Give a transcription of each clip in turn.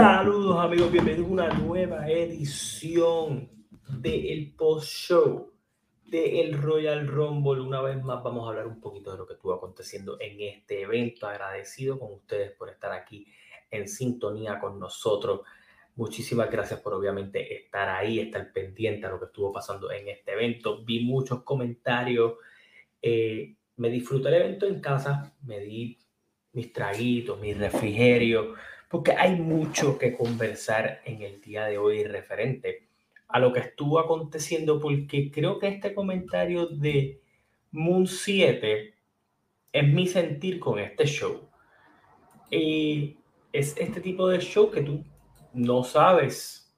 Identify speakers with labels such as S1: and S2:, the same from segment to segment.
S1: Saludos amigos, bienvenidos a una nueva edición del post-show del Royal Rumble. Una vez más vamos a hablar un poquito de lo que estuvo aconteciendo en este evento. Agradecido con ustedes por estar aquí en sintonía con nosotros. Muchísimas gracias por obviamente estar ahí, estar pendiente a lo que estuvo pasando en este evento. Vi muchos comentarios. Eh, me disfruté el evento en casa, me di mis traguitos, mi refrigerio, porque hay mucho que conversar en el día de hoy referente a lo que estuvo aconteciendo, porque creo que este comentario de Moon 7 es mi sentir con este show. Y es este tipo de show que tú no sabes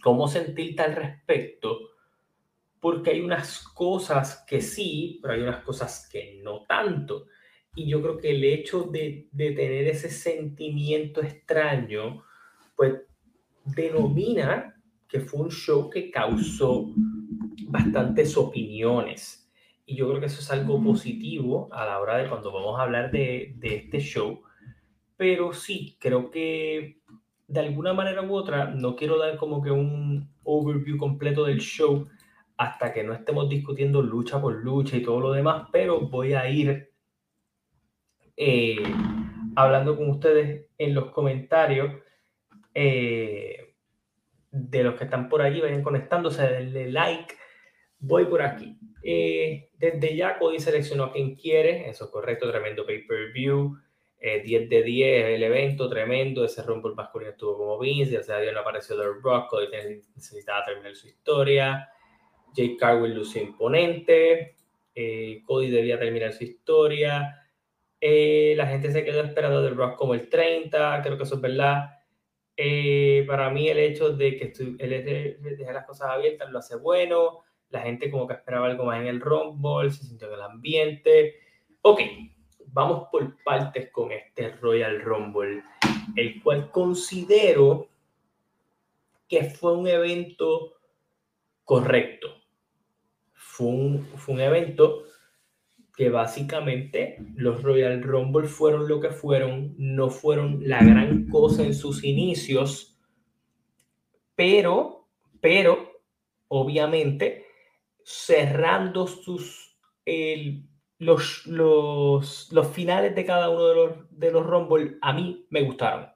S1: cómo sentirte al respecto, porque hay unas cosas que sí, pero hay unas cosas que no tanto. Y yo creo que el hecho de, de tener ese sentimiento extraño, pues denomina que fue un show que causó bastantes opiniones. Y yo creo que eso es algo positivo a la hora de cuando vamos a hablar de, de este show. Pero sí, creo que de alguna manera u otra, no quiero dar como que un overview completo del show hasta que no estemos discutiendo lucha por lucha y todo lo demás, pero voy a ir eh, hablando con ustedes en los comentarios. Eh, de los que están por allí, vayan conectándose, denle like. Voy por aquí. Eh, desde ya Cody seleccionó a quien quiere, eso es correcto, tremendo pay-per-view. 10 de 10 el evento, tremendo. Ese Rumble masculino estuvo como Vince, ya sea Dios no apareció The Rock, Cody necesitaba terminar su historia. Jake Carwin lució imponente. Cody debía terminar su historia. Eh, la gente se quedó esperando del rock como el 30, creo que eso es verdad. Eh, para mí el hecho de que él deje las cosas abiertas lo hace bueno. La gente como que esperaba algo más en el Rumble, se sintió en el ambiente. Ok, vamos por partes con este Royal Rumble, el cual considero que fue un evento correcto. Fue un, fue un evento que básicamente los Royal Rumble fueron lo que fueron, no fueron la gran cosa en sus inicios, pero, pero, obviamente, cerrando sus, los, los, los, finales de cada uno de los, de los Rumble, a mí me gustaron.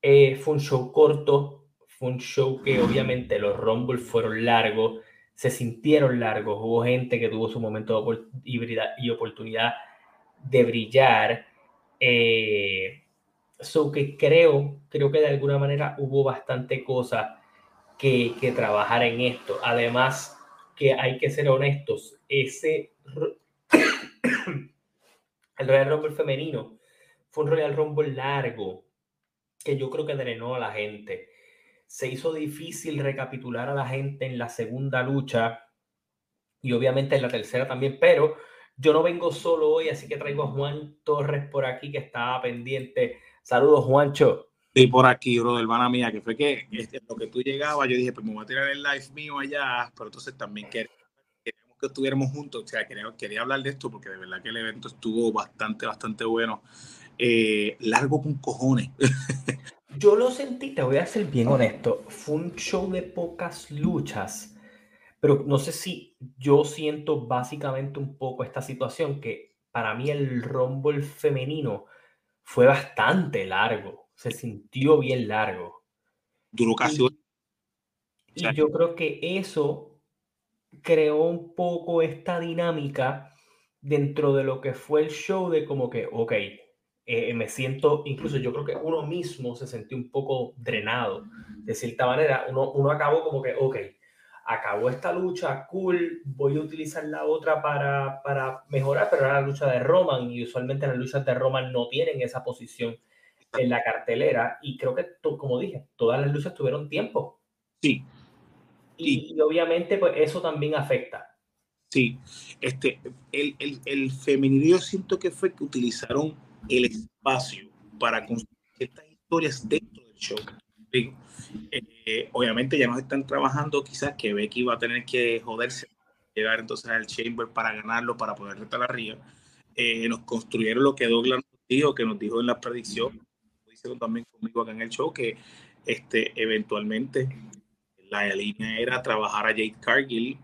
S1: Eh, fue un show corto, fue un show que obviamente los Rumble fueron largos, se sintieron largos, hubo gente que tuvo su momento y oportunidad de brillar. Eh, que creo, creo que de alguna manera hubo bastante cosas que, que trabajar en esto. Además, que hay que ser honestos, ese el Royal Rumble femenino fue un Royal Rumble largo que yo creo que drenó a la gente se hizo difícil recapitular a la gente en la segunda lucha y obviamente en la tercera también, pero yo no vengo solo hoy, así que traigo a Juan Torres por aquí que estaba pendiente. Saludos, Juancho.
S2: Y por aquí, bro, hermana mía, que fue que este, lo que tú llegabas, yo dije, pues me voy a tirar el live mío allá, pero entonces también queríamos que estuviéramos juntos, o sea, quería, quería hablar de esto porque de verdad que el evento estuvo bastante, bastante bueno. Eh, largo con cojones.
S1: Yo lo sentí, te voy a ser bien honesto, fue un show de pocas luchas, pero no sé si yo siento básicamente un poco esta situación que para mí el Rumble femenino fue bastante largo, se sintió bien largo.
S2: Duró casi.
S1: Y, y yo creo que eso creó un poco esta dinámica dentro de lo que fue el show de como que, ok, eh, me siento, incluso yo creo que uno mismo se sintió un poco drenado. De cierta manera, uno, uno acabó como que, ok, acabó esta lucha, cool, voy a utilizar la otra para, para mejorar, pero era la lucha de Roman y usualmente las luchas de Roman no tienen esa posición en la cartelera y creo que, como dije, todas las luchas tuvieron tiempo.
S2: Sí.
S1: Y, y obviamente pues eso también afecta.
S2: Sí, este, el, el, el femenino siento que fue que utilizaron el espacio para construir estas historias dentro del show. Eh, obviamente ya nos están trabajando quizás que Becky va a tener que joderse, llegar entonces al Chamber para ganarlo, para poder retar arriba. Eh, nos construyeron lo que Douglas nos dijo, que nos dijo en la predicción, hicieron también conmigo acá en el show, que este, eventualmente la línea era trabajar a Jade Cargill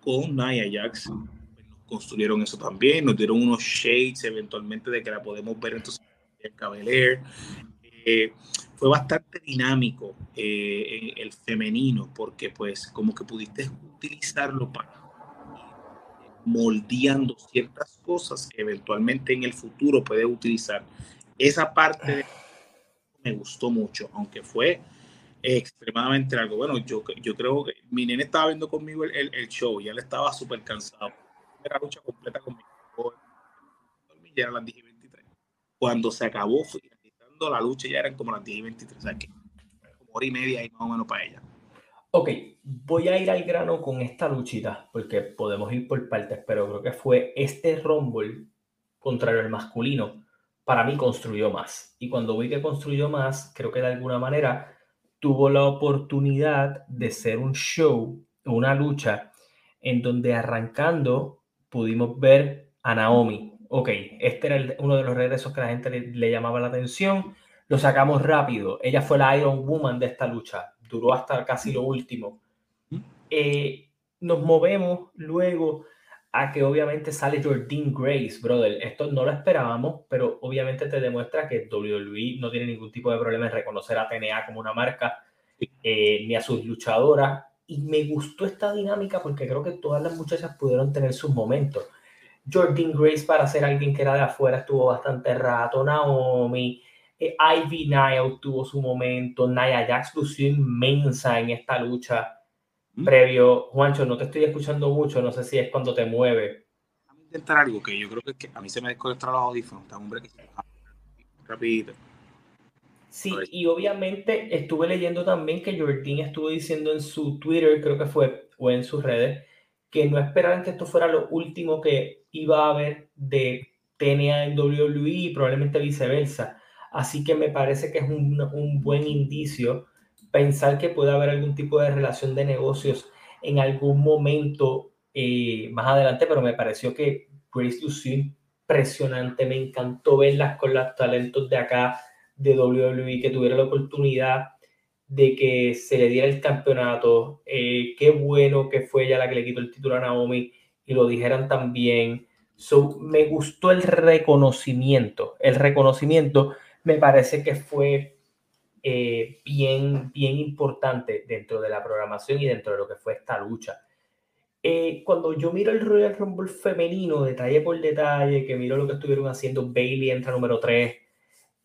S2: con Nia Jax. Construyeron eso también, nos dieron unos shades eventualmente de que la podemos ver entonces en Cavalier. Eh, fue bastante dinámico eh, el femenino porque pues como que pudiste utilizarlo para moldeando ciertas cosas que eventualmente en el futuro puedes utilizar. Esa parte me gustó mucho, aunque fue extremadamente largo. Bueno, yo, yo creo que mi nene estaba viendo conmigo el, el, show, ya le estaba súper cansado. Era lucha completa conmigo. Ya eran las 10 y 23. Cuando se acabó, finalizando la lucha, ya eran como las 10 y 23. O sea, que como hora y media ahí más o menos para ella.
S1: Ok, voy a ir al grano con esta luchita, porque podemos ir por partes, pero creo que fue este Rumble, contrario al masculino, para mí construyó más. Y cuando vi que construyó más, creo que de alguna manera tuvo la oportunidad de ser un show, una lucha, en donde arrancando pudimos ver a Naomi. Ok, este era uno de los regresos que la gente le, llamaba la atención. Lo sacamos rápido. Ella fue la Iron Woman de esta lucha. Duró hasta casi lo último. Eh, nos movemos luego a que obviamente sale Jordine Grace, brother. Esto no lo esperábamos, pero obviamente te demuestra que WWE no tiene ningún tipo de problema en reconocer a TNA como una marca, eh, ni a sus luchadoras. Y me gustó esta dinámica porque creo que todas las muchachas pudieron tener sus momentos. Jordine Grace, para ser alguien que era de afuera, estuvo bastante rato. Naomi, eh, Ivy Nile tuvo su momento. Nia Jax lució inmensa en esta lucha previo. Juancho, no te estoy escuchando mucho, no sé si es cuando te mueve.
S2: Vamos a intentar algo que yo creo que, es que a mí se me desconectaron los audífonos. Está un break rapidito.
S1: Sí, y obviamente estuve leyendo también que Jordín estuvo diciendo en su Twitter, creo que fue, o en sus redes, que no esperaban que esto fuera lo último que iba a haber de TNA en WWE y probablemente viceversa. Así que me parece que es un, un buen indicio pensar que puede haber algún tipo de relación de negocios en algún momento eh, más adelante, pero me pareció que Grace lució impresionante, me encantó verlas con los talentos de acá de WWE, que tuviera la oportunidad de que se le diera el campeonato, eh, qué bueno que fue ella la que le quitó el título a Naomi y lo dijeran también. So, me gustó el reconocimiento, el reconocimiento me parece que fue eh, bien, bien importante dentro de la programación y dentro de lo que fue esta lucha. Eh, cuando yo miro el Royal Rumble femenino, detalle por detalle, que miro lo que estuvieron haciendo, Bailey entra número 3,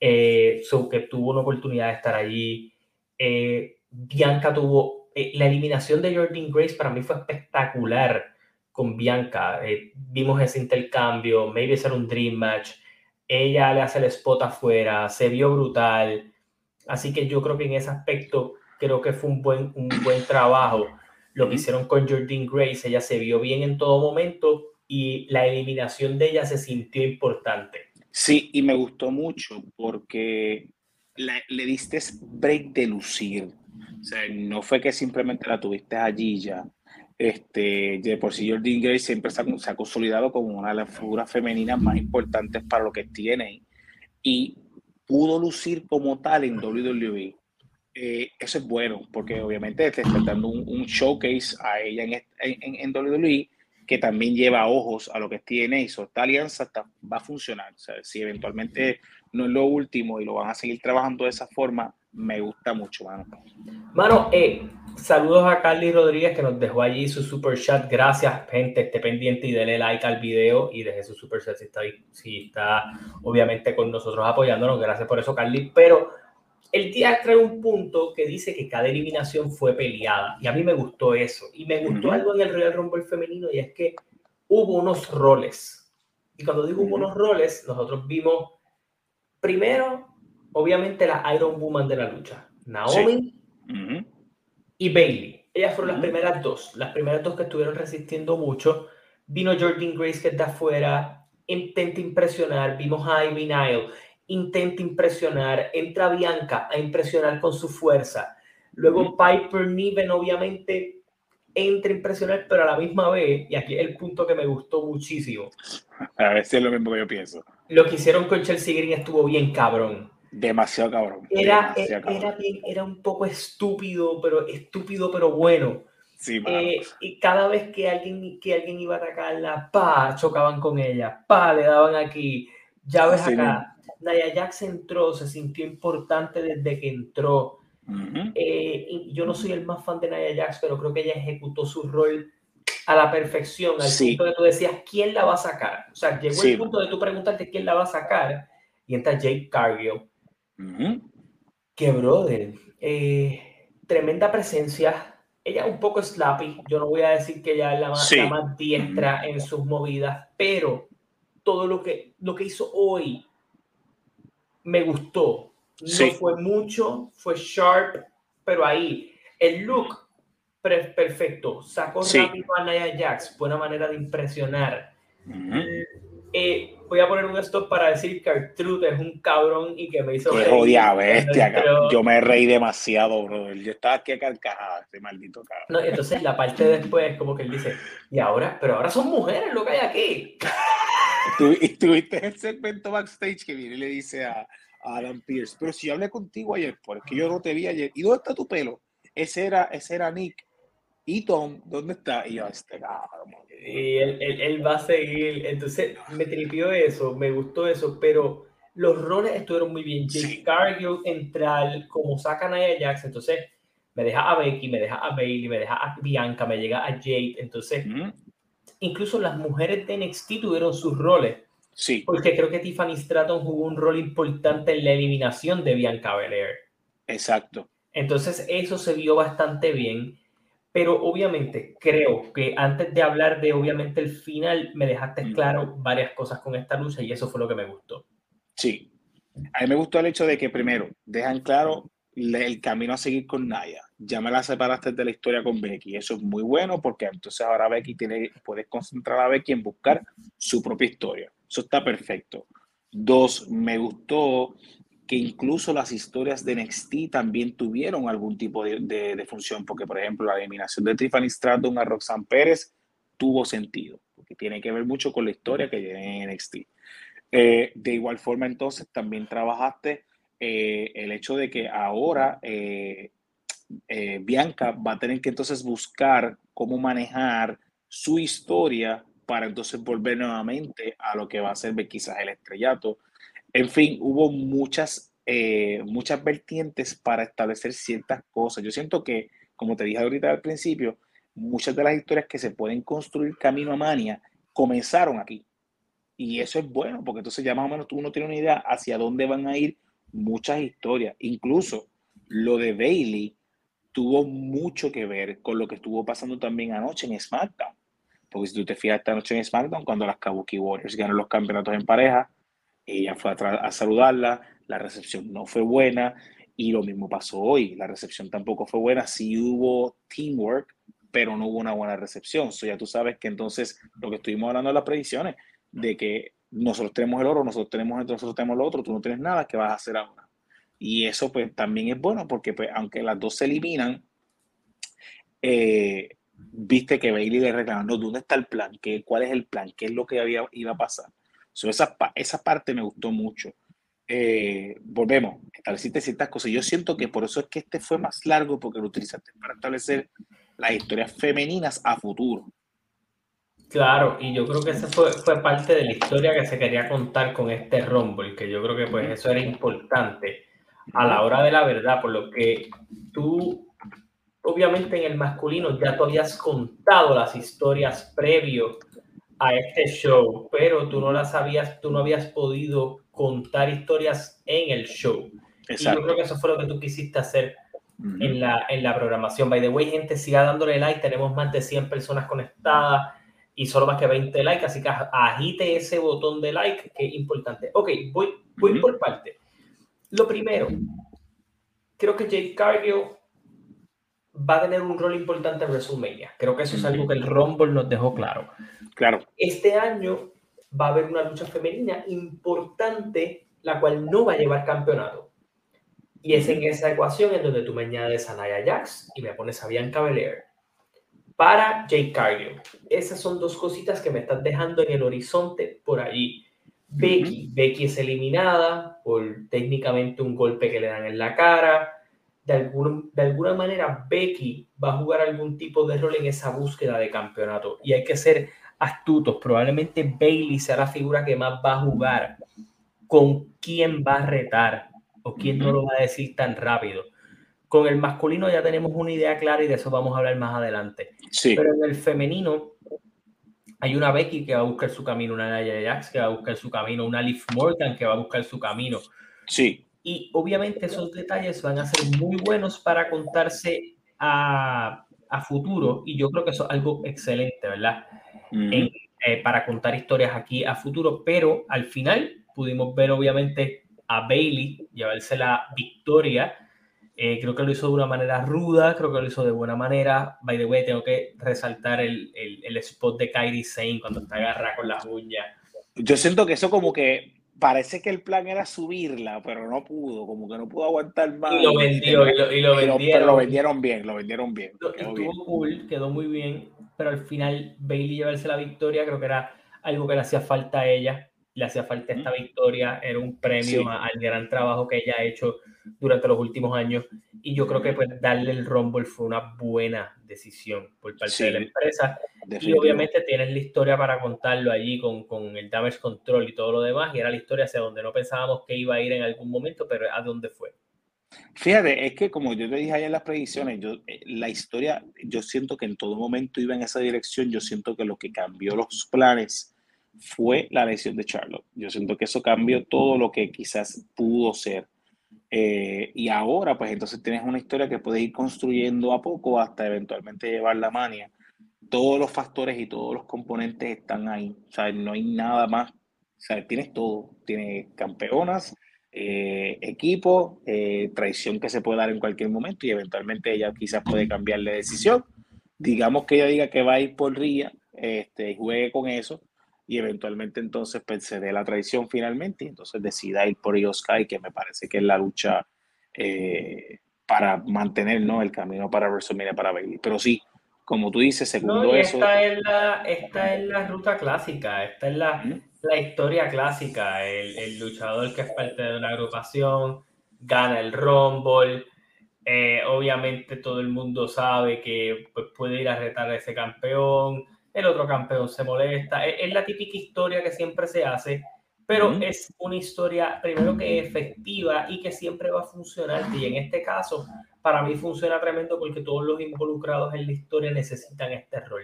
S1: eh, que tuvo una oportunidad de estar allí. Bianca tuvo, la eliminación de Jordan Grace para mí fue espectacular con Bianca. vimos ese intercambio, maybe ser un dream match. Ella le hace el spot afuera, se vio brutal. Así que yo creo que en ese aspecto creo que fue un buen, un buen trabajo. Lo que hicieron con Jordine Grace, ella se vio bien en todo momento y la eliminación de ella se sintió importante.
S2: Sí, y me gustó mucho porque le diste break de lucir. O sea, no fue que simplemente la tuviste allí ya. Este, de por sí Jordine Grace siempre se ha, se ha consolidado como una de las figuras femeninas más importantes para lo que tiene. Y pudo lucir como tal en WWE. Eh, eso es bueno, porque obviamente te está dando un, showcase a ella en, en, en, WWE que también lleva ojos a lo que tiene y esta alianza va a funcionar. O sea, si eventualmente no es lo último y lo van a seguir trabajando de esa forma, me gusta mucho, mano.
S1: Mano, eh, saludos a Carly Rodríguez que nos dejó allí su super chat. Gracias, gente. Esté pendiente y dele like al video y deje su super chat si está, si está obviamente con nosotros apoyándonos. Gracias por eso, Carly. Pero el día trae un punto que dice que cada eliminación fue peleada. Y a mí me gustó eso. Y me gustó algo en el Royal Rumble femenino y es que hubo unos roles. Y cuando digo hubo unos roles, nosotros vimos primero obviamente la Iron Woman de la lucha, Naomi y Bailey. Ellas fueron las primeras dos, las primeras dos que estuvieron resistiendo mucho. Vino Jordan Grace que está afuera, intenta impresionar, vimos a Ivy Nile, intenta impresionar, entra Bianca a impresionar con su fuerza. Luego Piper Niven obviamente entra a impresionar, pero a la misma vez, y aquí es el punto que me gustó muchísimo.
S2: A ver si es lo mismo que yo pienso.
S1: Lo que hicieron con Chelsea Green estuvo bien cabrón
S2: Demasiado cabrón.
S1: Era, era, era, un poco estúpido, pero estúpido, pero bueno.
S2: Sí,
S1: eh, y cada vez que alguien, que alguien iba a atacarla, pa, chocaban con ella, pa, le daban aquí. Ya ves acá, Naya Jax entró, se sintió importante desde que entró. Eh, yo no soy el más fan de Naya Jax, pero creo que ella ejecutó su rol a la perfección, al punto de tú decías, ¿quién la va a sacar? O sea, llegó el punto de tú preguntarte quién la va a sacar, y entra Jake Cargill, que brother, eh, tremenda presencia, ella un poco slappy, yo no voy a decir que ella es la más, más diestra en sus movidas, pero todo lo que, lo que hizo hoy me gustó. No fue mucho, fue sharp, pero ahí el look perfecto. Sacó rápido a Nia Jax, buena manera de impresionar. Eh, voy a poner un stop para decir que Artrude es un cabrón y que me hizo.
S2: Qué jodida bestia, Yo me reí demasiado, bro. Yo estaba aquí a carcajada, este maldito cabrón.
S1: No, entonces la parte después, como que él dice, y ahora, pero ahora son mujeres lo que hay aquí.
S2: Y tuviste el segmento backstage que viene y le dice a, Adam Pierce, pero si yo hablé contigo ayer, porque yo no te vi ayer, ¿y dónde está tu pelo? Ese era, ese era Nick. ¿Y Tom? ¿Dónde está? Y yo, este cabrón.
S1: Y él, él, va a seguir. Entonces, me tripió eso, me gustó eso, pero los roles estuvieron muy bien. Jake Cargill entrar, como saca a Jax, entonces me deja a Becky, me deja a Bailey, me deja a Bianca, me llega a Jade. Entonces, incluso las mujeres de NXT tuvieron sus roles.
S2: Sí.
S1: Porque creo que Tiffany Stratton jugó un rol importante en la eliminación de Bianca Belair.
S2: Exacto.
S1: Entonces, eso se vio bastante bien. Pero obviamente creo que antes de hablar de obviamente el final, me dejaste claro varias cosas con esta lucha y eso fue lo que me gustó.
S2: Sí. A mí me gustó el hecho de que primero dejan claro el camino a seguir con Naya. Ya me la separaste de la historia con Becky. Eso es muy bueno porque entonces ahora Becky tiene, puedes concentrar a Becky en buscar su propia historia. Eso está perfecto. Dos, me gustó que incluso las historias de NXT también tuvieron algún tipo de, función, porque por ejemplo la eliminación de Tiffany Stratton a Roxanne Pérez tuvo sentido, porque tiene que ver mucho con la historia que tiene en NXT. Eh, de igual forma entonces también trabajaste eh, el hecho de que ahora eh, Bianca va a tener que entonces buscar cómo manejar su historia para entonces volver nuevamente a lo que va a ser quizás el estrellato en fin, hubo muchas, eh, muchas vertientes para establecer ciertas cosas. Yo siento que, como te dije ahorita al principio, muchas de las historias que se pueden construir camino a Mania comenzaron aquí. Y eso es bueno, porque entonces ya más o menos uno tiene una idea hacia dónde van a ir muchas historias. Incluso lo de Bailey tuvo mucho que ver con lo que estuvo pasando también anoche en SmackDown. Porque si tú te fijas esta noche en SmackDown, cuando las Kabuki Warriors ganan los campeonatos en pareja, ella fue a, saludarla, la recepción no fue buena y lo mismo pasó hoy. La recepción tampoco fue buena. Sí hubo teamwork, pero no hubo una buena recepción. So ya tú sabes que entonces lo que estuvimos hablando de las predicciones, de que nosotros tenemos el oro, nosotros tenemos nosotros tenemos lo otro, tú no tienes nada, ¿qué vas a hacer ahora? Y eso pues también es bueno porque pues aunque las dos se eliminan, eh, viste que Bailey le reclamó, no, ¿dónde está el plan? ¿Qué, ¿Cuál es el plan? ¿Qué es lo que había, iba a pasar? esa, esa parte me gustó mucho. Eh, volvemos, estableciste ciertas cosas. Yo siento que por eso es que este fue más largo, porque lo utilizaste para establecer las historias femeninas a futuro.
S1: Claro, y yo creo que esa fue, fue parte de la historia que se quería contar con este Rumble, que yo creo que pues eso era importante a la hora de la verdad, por lo que tú, obviamente en el masculino ya tú habías contado las historias previo a este show, pero tú no las sabías, tú no habías podido contar historias en el show. Exacto. Y yo creo que eso fue lo que tú quisiste hacer en, la, en la programación. By the way, gente, siga dándole like. Tenemos más de 100 personas conectadas y solo más que 20 likes, así que agite ese botón de like, que es importante. Ok, voy, voy por parte. Lo primero, creo que Jake Cargill va a tener un rol importante en WrestleMania. Creo que eso es algo que el Rumble nos dejó claro.
S2: Claro.
S1: Este año va a haber una lucha femenina importante, la cual no va a llevar campeonato. Y es en esa ecuación en donde tú me añades a Nia Jax y me pones a Bianca Belair para Jake Cargill. Esas son dos cositas que me están dejando en el horizonte por allí. Becky, Becky es eliminada por técnicamente un golpe que le dan en la cara. De, algún, de alguna manera, Becky va a jugar algún tipo de rol en esa búsqueda de campeonato. Y hay que ser astutos. Probablemente Bailey sea la figura que más va a jugar con quién va a retar o quién no lo va a decir tan rápido. Con el masculino ya tenemos una idea clara y de eso vamos a hablar más adelante. Sí. Pero en el femenino hay una Becky que va a buscar su camino, una Naya Jax que va a buscar su camino, una Liv Morgan que va a buscar su camino.
S2: Sí.
S1: Y obviamente esos detalles van a ser muy buenos para contarse a, a futuro y yo creo que eso es algo excelente, ¿verdad? Eh, para contar historias aquí a futuro, pero al final pudimos ver obviamente a Bailey llevarse la victoria. Eh, creo que lo hizo de una manera ruda, creo que lo hizo de buena manera. By the way, tengo que resaltar el, el, el spot de Kairi Sane cuando está agarrada con las uñas.
S2: Yo siento que eso como que parece que el plan era subirla, pero no pudo, como que no pudo aguantar más.
S1: Y lo vendió, y lo, y lo vendieron.
S2: Pero lo vendieron bien, lo vendieron bien.
S1: Estuvo bien. cool, quedó muy bien, pero al final Bailey llevarse la victoria, creo que era algo que le hacía falta a ella le hacía falta esta victoria, era un premio al gran trabajo que ella ha hecho durante los últimos años. Y yo creo que pues darle el Rumble fue una buena decisión por parte de la empresa. Y obviamente tienes la historia para contarlo allí con, con, el damage control y todo lo demás y era la historia hacia donde no pensábamos que iba a ir en algún momento pero a dónde fue.
S2: Fíjate, es que como yo te dije ayer en las predicciones, yo, eh, la historia, yo siento que en todo momento iba en esa dirección, yo siento que lo que cambió los planes fue la lesión de Charlotte. Yo siento que eso cambió todo lo que quizás pudo ser. Eh, y ahora, pues entonces tienes una historia que puedes ir construyendo a poco hasta eventualmente llevar la mania. Todos los factores y todos los componentes están ahí. O sea, no hay nada más. O sea, tienes todo. Tienes campeonas, eh, equipo, eh, traición que se puede dar en cualquier momento y eventualmente ella quizás puede cambiar de decisión. Digamos que ella diga que va a ir por Ría este, y juegue con eso y eventualmente entonces pues, se dé la traición finalmente y entonces decida ir por Sky, que me parece que es la lucha eh, para mantener ¿no? el camino para WrestleMania para Bailey. Pero sí, como tú dices, segundo eso.
S1: Esta es, la, esta es la ruta clásica, esta es la, la historia clásica. El, el, luchador que es parte de una agrupación gana el Rumble. Eh, obviamente todo el mundo sabe que pues, puede ir a retar a ese campeón el otro campeón se molesta. Es, la típica historia que siempre se hace, pero es una historia, primero que efectiva y que siempre va a funcionar. Y en este caso, para mí funciona tremendo porque todos los involucrados en la historia necesitan este rol.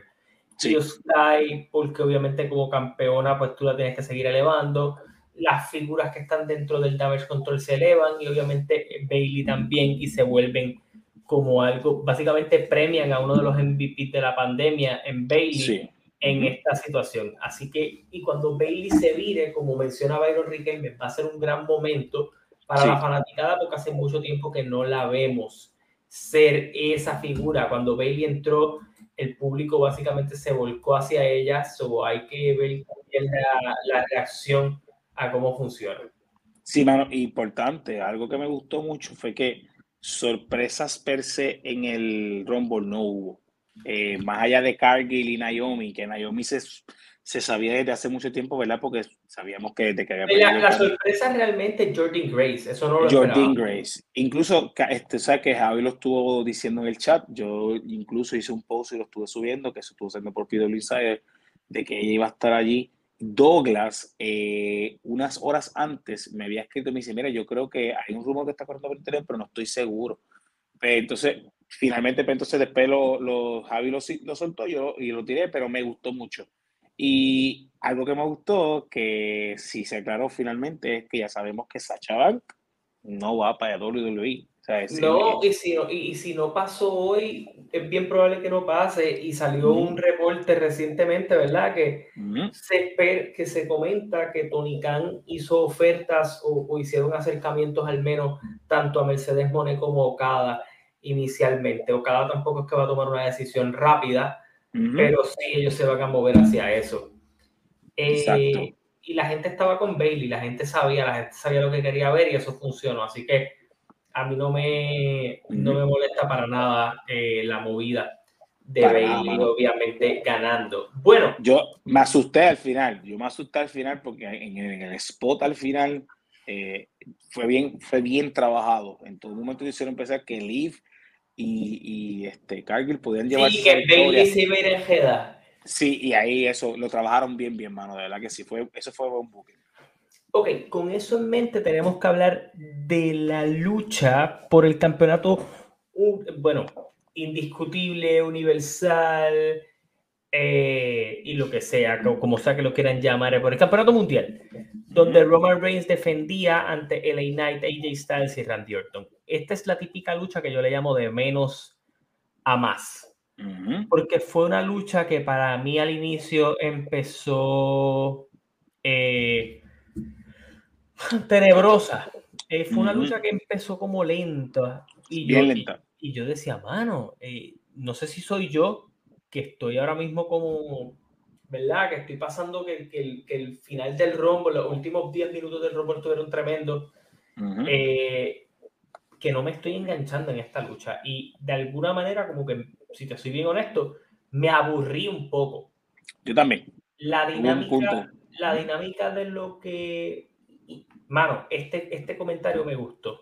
S1: Sí. hay porque obviamente como campeona, pues tú la tienes que seguir elevando. Las figuras que están dentro del damage control se elevan y obviamente Bailey también y se vuelven como algo, básicamente premian a uno de los MVP de la pandemia en Bailey en esta situación. Así que, y cuando Bailey se vire, como menciona Byron Riquelme, va a ser un gran momento para la fanaticada porque hace mucho tiempo que no la vemos ser esa figura. Cuando Bailey entró, el público básicamente se volcó hacia ella, so hay que ver la, la reacción a cómo funciona.
S2: Sí, mano, importante, algo que me gustó mucho fue que sorpresas per se en el Rumble no hubo. Eh, más allá de Cargill y Naomi, que Naomi se, se, sabía desde hace mucho tiempo, ¿verdad? Porque sabíamos que desde que
S1: había La, la sorpresa realmente es Jordan Grace, eso no lo
S2: Jordan Grace. Incluso, este, ¿sabes que Javi lo estuvo diciendo en el chat? Yo incluso hice un post y lo estuve subiendo, que se estuvo haciendo por PW Insider, de que ella iba a estar allí Douglas, eh, unas horas antes, me había escrito y me dice, mira, yo creo que hay un rumor que está corriendo por internet, pero no estoy seguro. Pues, entonces, finalmente, pues, entonces después lo, lo Javi lo, lo, soltó yo y lo tiré, pero me gustó mucho. Y algo que me gustó, que sí se aclaró finalmente, es que ya sabemos que Sacha Bank no va para WWE
S1: no, y si no, y, si no pasó hoy, es bien probable que no pase. Y salió un reporte recientemente, ¿verdad? Que, se, que se comenta que Tony Khan hizo ofertas o, hicieron acercamientos al menos tanto a Mercedes Mone como a Okada inicialmente. Okada tampoco es que va a tomar una decisión rápida, pero sí ellos se van a mover hacia eso. Eh, y la gente estaba con Bailey, la gente sabía, la gente sabía lo que quería ver y eso funcionó. Así que a mí no me, no me molesta para nada eh, la movida de Bailey, obviamente ganando. Bueno,
S2: yo me asusté al final, yo me asusté al final porque en el, spot al final eh, fue, bien, fue bien trabajado. En todo momento hicieron pensar que Liv y, y este, Cargill podían llevar.
S1: Sí, que Bailey se iba a
S2: Sí, y ahí eso lo trabajaron bien, bien, mano. De verdad que sí, fue, eso fue un buque.
S1: Ok, con eso en mente tenemos que hablar de la lucha por el campeonato, bueno, indiscutible, universal eh, y lo que sea, como sea que lo quieran llamar, por el campeonato mundial, donde Roman Reigns defendía ante LA Knight, AJ Styles y Randy Orton. Esta es la típica lucha que yo le llamo de menos a más. Porque fue una lucha que para mí al inicio empezó eh, tenebrosa. Eh, fue una lucha que empezó como lenta. Y
S2: Bien yo, lenta.
S1: Y, yo decía, mano, eh, no sé si soy yo que estoy ahora mismo como, ¿verdad? Que estoy pasando que, que, el, final del rombo, los últimos 10 minutos del rombo estuvieron tremendos. Eh, que no me estoy enganchando en esta lucha. Y de alguna manera, como que, si te soy bien honesto, me aburrí un poco.
S2: Yo también.
S1: La dinámica, la dinámica de lo que mano, este, este comentario me gustó.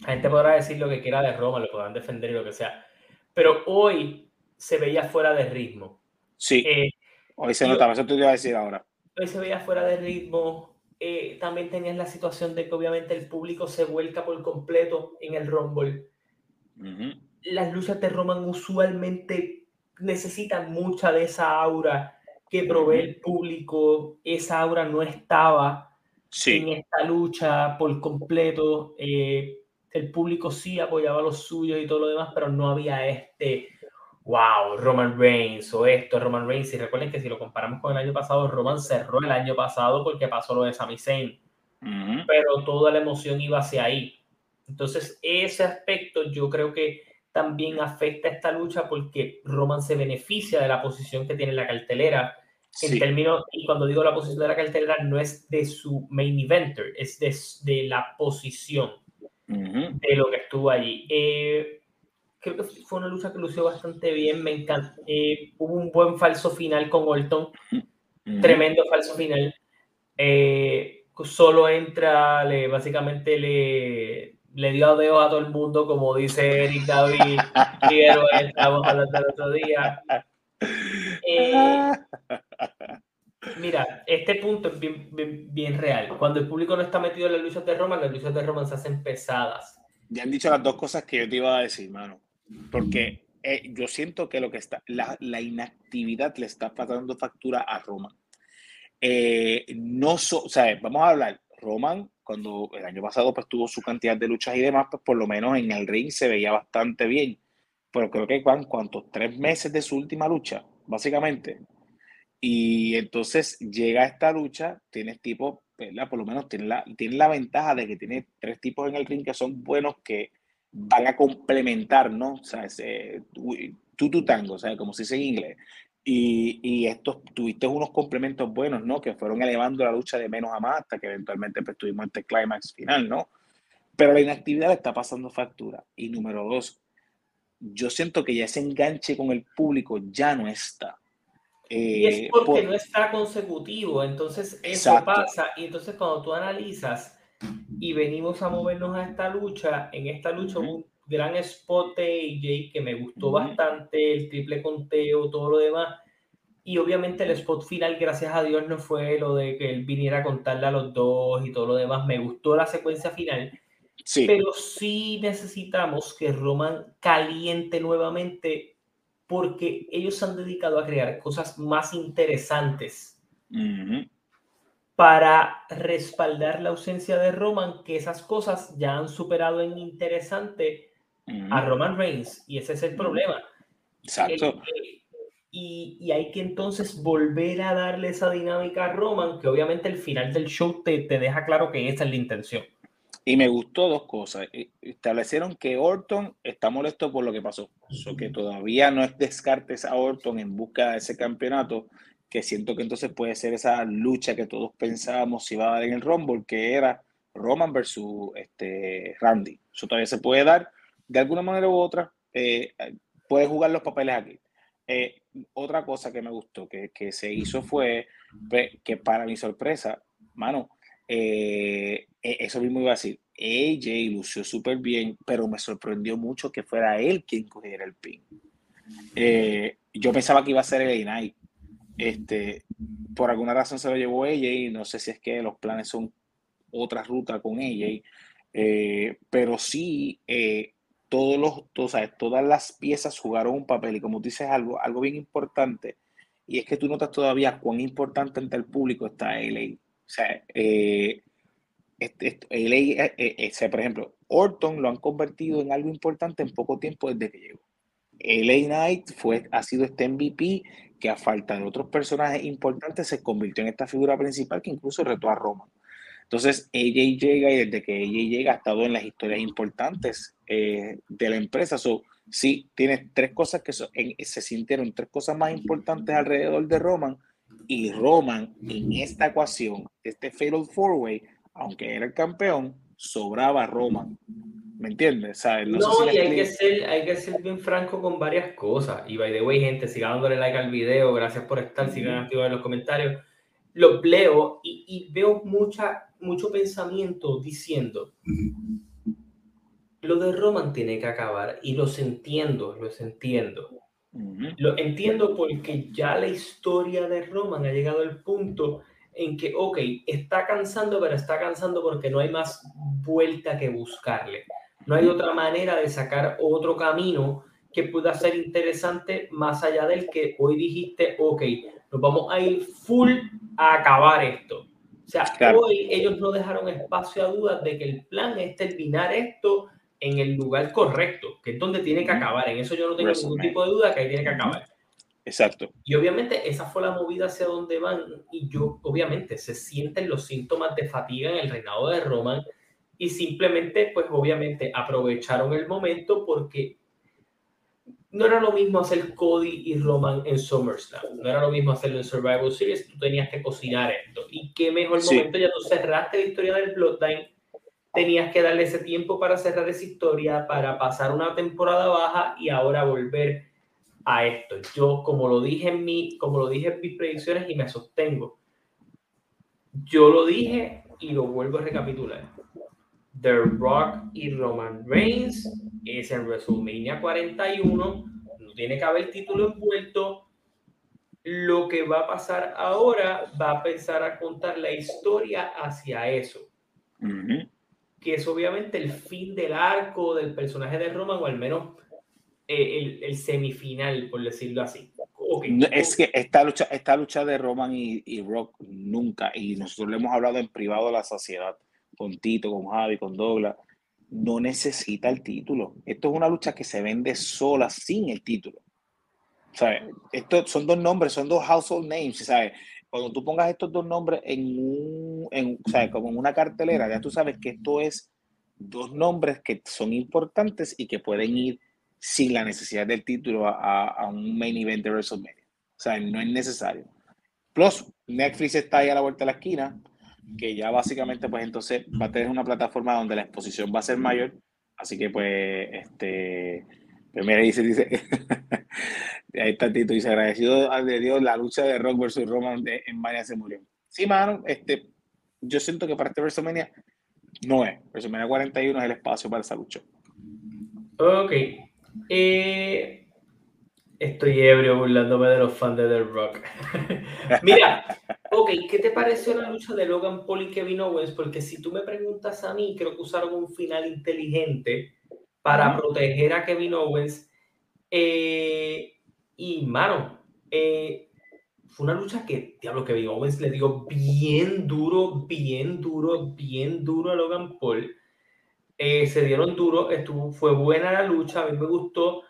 S1: La gente podrá decir lo que quiera de Roma, lo podrán defender y lo que sea. Pero hoy se veía fuera de ritmo.
S2: Sí. Eh, hoy se notaba, eso te iba a decir ahora.
S1: Hoy se veía fuera de ritmo. Eh, también tenías la situación de que obviamente el público se vuelca por completo en el Rumble. Las luchas de Roman usualmente necesitan mucha de esa aura que provee el público. Esa aura no estaba en esta lucha por completo. Eh, el público sí apoyaba a los suyos y todo lo demás, pero no había este, wow, Roman Reigns o esto, Roman Reigns. Y recuerden que si lo comparamos con el año pasado, Roman cerró el año pasado porque pasó lo de Sami Zayn. Pero toda la emoción iba hacia ahí. Entonces, ese aspecto yo creo que también afecta a esta lucha porque Roman se beneficia de la posición que tiene en la cartelera en términos, y cuando digo la posición de la cartelera, no es de su main eventer, es de, de la posición de lo que estuvo allí. Eh, creo que fue una lucha que lució bastante bien, me encanta. Eh, hubo un buen falso final con Orton, tremendo falso final. Eh, solo entra, le, básicamente le, le dio dedo a todo el mundo, como dice Eric David, estábamos hablando el otro día. Eh, mira, este punto es bien, real. Cuando el público no está metido en las luchas de Roma, las luchas de Roma se hacen pesadas.
S2: Ya han dicho las dos cosas que yo te iba a decir, mano. Porque eh, yo siento que lo que está, la, inactividad le está pasando factura a Roman. Eh, no so, o sea, vamos a hablar, Roman, cuando el año pasado pues tuvo su cantidad de luchas y demás, pues por lo menos en el ring se veía bastante bien pero creo que van cuantos tres meses de su última lucha, básicamente. Y entonces llega esta lucha, tienes tipo, ¿verdad? Por lo menos tiene la, tiene la ventaja de que tiene tres tipos en el ring que son buenos que van a complementar, ¿no? O sea, ese, tú, tango, o sea, como se dice en inglés. Y, y, estos tuviste unos complementos buenos, ¿no? Que fueron elevando la lucha de menos a más hasta que eventualmente pues, tuvimos este clímax final, ¿no? Pero la inactividad está pasando factura. Y número dos, yo siento que ya ese enganche con el público ya no está.
S1: y es eh, porque no está consecutivo, entonces eso pasa. Y entonces cuando tú analizas y venimos a movernos a esta lucha, en esta lucha hubo un gran spot de AJ que me gustó bastante, el triple conteo, todo lo demás. Y obviamente el spot final, gracias a Dios, no fue lo de que él viniera a contarle a los dos y todo lo demás. Me gustó la secuencia final pero sí necesitamos que Roman caliente nuevamente porque ellos se han dedicado a crear cosas más interesantes para respaldar la ausencia de Roman, que esas cosas ya han superado en interesante a Roman Reigns y ese es el problema.
S2: Exacto.
S1: y, y, hay que entonces volver a darle esa dinámica a Roman, que obviamente el final del show te, te deja claro que esa es la intención.
S2: Y me gustó dos cosas. E, establecieron que Orton está molesto por lo que pasó. So que todavía no es descartes a Orton en busca de ese campeonato, que siento que entonces puede ser esa lucha que todos pensábamos si iba a dar en el Rumble, que era Roman versus este, Randy. Eso todavía se puede dar de alguna manera u otra. Eh, puedes jugar los papeles aquí. Eh, otra cosa que me gustó que, que se hizo fue que para mi sorpresa, mano, eh, eso mismo iba a decir, AJ lució súper bien, pero me sorprendió mucho que fuera él quien cogiera el pin. Eh, yo pensaba que iba a ser el Knight. Este, por alguna razón se lo llevó AJ, no sé si es que los planes son otra ruta con AJ, pero sí todos los, todas las piezas jugaron un papel y como tú dices algo, algo bien importante, y es que tú notas todavía cuán importante ante el público está LA. O sea, eh, este, LA, eh, eh, por ejemplo, Orton lo han convertido en algo importante en poco tiempo desde que llegó. LA Knight fue, ha sido este MVP que a falta de otros personajes importantes se convirtió en esta figura principal que incluso retó a Roma. Entonces, ella llega y desde que ella llega ha estado en las historias importantes eh, de la empresa. So, sí, tiene tres cosas que se sintieron, tres cosas más importantes alrededor de Roman. Y Roman, en esta ecuación, este Fatal Four Way, aunque era el campeón, sobraba Roman. ¿Me entiendes?
S1: No, no y hay, que ser, hay que ser bien franco con varias cosas. Y by the way, gente, sigan dándole like al video. Gracias por estar. Sigan activos en los comentarios lo leo y, veo mucha, mucho pensamiento diciendo, lo de Roman tiene que acabar y los entiendo, los entiendo. Lo entiendo porque ya la historia de Roman ha llegado al punto en que, ok, está cansando, pero está cansando porque no hay más vuelta que buscarle. No hay otra manera de sacar otro camino que pueda ser interesante más allá del que hoy dijiste, ok, nos vamos a ir full a acabar esto. O sea, hoy ellos no dejaron espacio a dudas de que el plan es terminar esto en el lugar correcto, que es donde tiene que acabar. En eso yo no tengo ningún tipo de duda que ahí tiene que acabar.
S2: Exacto.
S1: Y obviamente esa fue la movida hacia donde van. Y yo, obviamente, se sienten los síntomas de fatiga en el reinado de Roman. Y simplemente, pues obviamente, aprovecharon el momento porque no era lo mismo hacer Cody y Roman en SummerSlam, no era lo mismo hacerlo en Survival Series, tú tenías que cocinar esto. Y qué mejor momento, ya tú cerraste la historia del Bloodline, tenías que darle ese tiempo para cerrar esa historia, para pasar una temporada baja y ahora volver a esto. Yo, como lo dije en, mi, como lo dije en mis predicciones y me sostengo, yo lo dije y lo vuelvo a recapitular. The Rock y Roman Reigns es en WrestleMania 41, no tiene que haber título envuelto. Lo que va a pasar ahora va a empezar a contar la historia hacia eso. Que es obviamente el fin del arco del personaje de Roman, o al menos eh, el, semifinal, por decirlo así.
S2: es que esta lucha, esta lucha de Roman y, y, Rock nunca, y nosotros le hemos hablado en privado de la sociedad, con Tito, con Javi, con Douglas, no necesita el título. Esto es una lucha que se vende sola sin el título. ¿Sabes? Esto son dos nombres, son dos household names, ¿sabes? Cuando tú pongas estos dos nombres en un, en, ¿sabes? Como en una cartelera, ya tú sabes que esto es dos nombres que son importantes y que pueden ir sin la necesidad del título a, a un main event de WrestleMania. O sea, no es necesario. Plus, Netflix está ahí a la vuelta de la esquina que ya básicamente pues entonces va a tener una plataforma donde la exposición va a ser mayor, así que pues este, pues mira, dice, dice, ahí está Tito, dice, agradecido de Dios, la lucha de Rock versus Roman de, en Mania se murió. Sí, mano, este, yo siento que para este WrestleMania no es, WrestleMania 41 es el espacio para esa lucha.
S1: Ok, eh, Estoy ebrio burlándome de los fans de The Rock. Mira, ok, ¿qué te pareció la lucha de Logan Paul y Kevin Owens? Porque si tú me preguntas a mí, creo que usaron un final inteligente para proteger a Kevin Owens. Eh, y, mano, eh, fue una lucha que, diablo, Kevin Owens le dio bien duro, bien duro, bien duro a Logan Paul. Eh, se dieron duro, estuvo, fue buena la lucha, a mí me gustó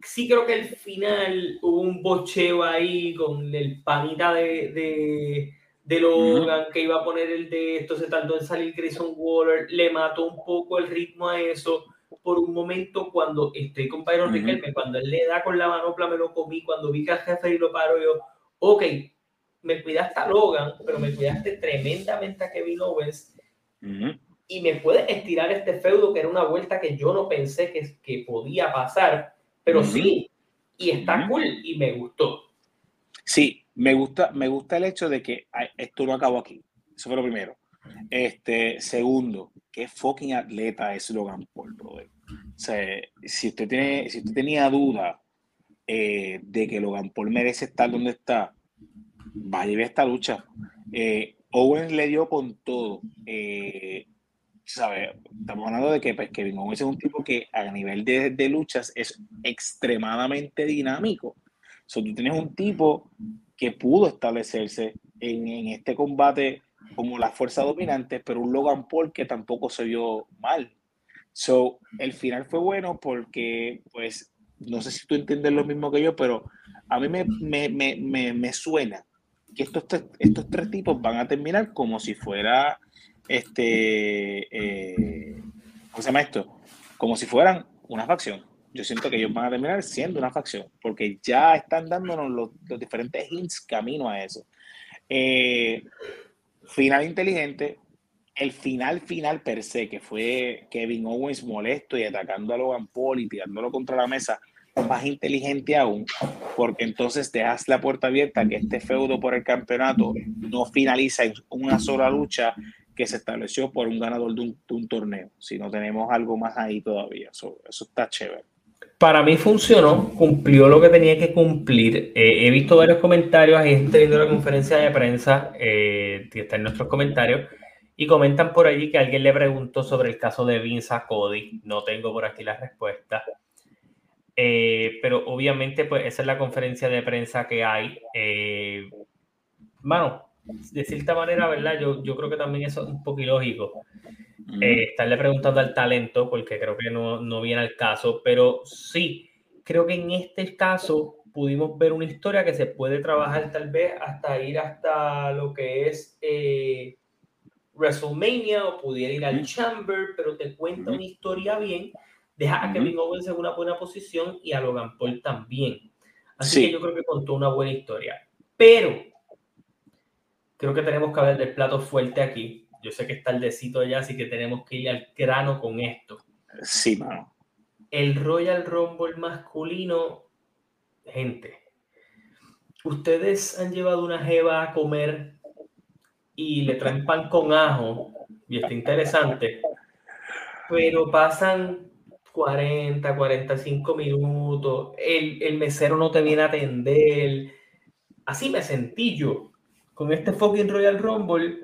S1: sí creo que al final hubo un bocheo ahí con el panita de, de, de Logan que iba a poner el de esto, se tardó en salir Grayson Waller, le mató un poco el ritmo a eso. Por un momento, cuando estoy con Byron uh cuando él le da con la manopla, me lo comí. Cuando vi que al jefe y lo paro, yo, ok, me cuidaste a Logan, pero me cuidaste tremendamente a Kevin Owens. Y me puede estirar este feudo, que era una vuelta que yo no pensé que, que podía pasar Pero sí, y está cool y me gustó.
S2: Sí, me gusta, me gusta el hecho de que esto no acabó aquí. Eso fue lo primero. Este, segundo, qué fucking atleta es Logan Paul, brother. O sea, si usted tiene, si usted tenía duda eh, de que Logan Paul merece estar donde está, vaya a ver esta lucha. Eh, Owens le dio con todo. Eh, Estamos hablando de que pues, Kevin Owens es un tipo que a nivel de, de luchas es extremadamente dinámico. So, tú tienes un tipo que pudo establecerse en, en, este combate como la fuerza dominante, pero un Logan Paul que tampoco se vio mal. So, el final fue bueno porque, pues, no sé si tú entiendes lo mismo que yo, pero a mí me, me, me, me suena que estos, estos tres tipos van a terminar como si fuera este, eh, ¿cómo se llama esto? Como si fueran una facción. Yo siento que ellos van a terminar siendo una facción, porque ya están dándonos los, los diferentes hints camino a eso. Eh, final inteligente, el final final per se, que fue Kevin Owens molesto y atacando a Logan Paul y tirándolo contra la mesa, más inteligente aún, porque entonces dejas la puerta abierta que este feudo por el campeonato no finaliza en una sola lucha que se estableció por un ganador de un, torneo, si no tenemos algo más ahí todavía. Eso, está chévere.
S1: Para mí funcionó, cumplió lo que tenía que cumplir. Eh, he visto varios comentarios, hay gente viendo la conferencia de prensa eh, está en nuestros comentarios y comentan por allí que alguien le preguntó sobre el caso de Vince Cody. No tengo por aquí la respuesta. Eh, pero obviamente, pues esa es la conferencia de prensa que hay. Eh, mano, de cierta manera, ¿verdad? Yo, yo creo que también eso es un poco ilógico. Eh, estarle preguntando al talento, porque creo que no, no viene al caso, pero sí, creo que en este caso pudimos ver una historia que se puede trabajar tal vez hasta ir hasta lo que es eh, WrestleMania o pudiera ir al Chamber, pero te cuenta una historia bien, deja a Kevin Owens en una buena posición y a Logan Paul también. Así que yo creo que contó una buena historia. Pero creo que tenemos que hablar del plato fuerte aquí. Yo sé que está el decito ya, así que tenemos que ir al grano con esto.
S2: Sí, mano.
S1: El Royal Rumble masculino, gente. Ustedes han llevado una jeva a comer y le traen pan con ajo, y está interesante, pero pasan 40, 45 minutos, el, el mesero no te viene a atender. Así me sentí yo con este fucking Royal Rumble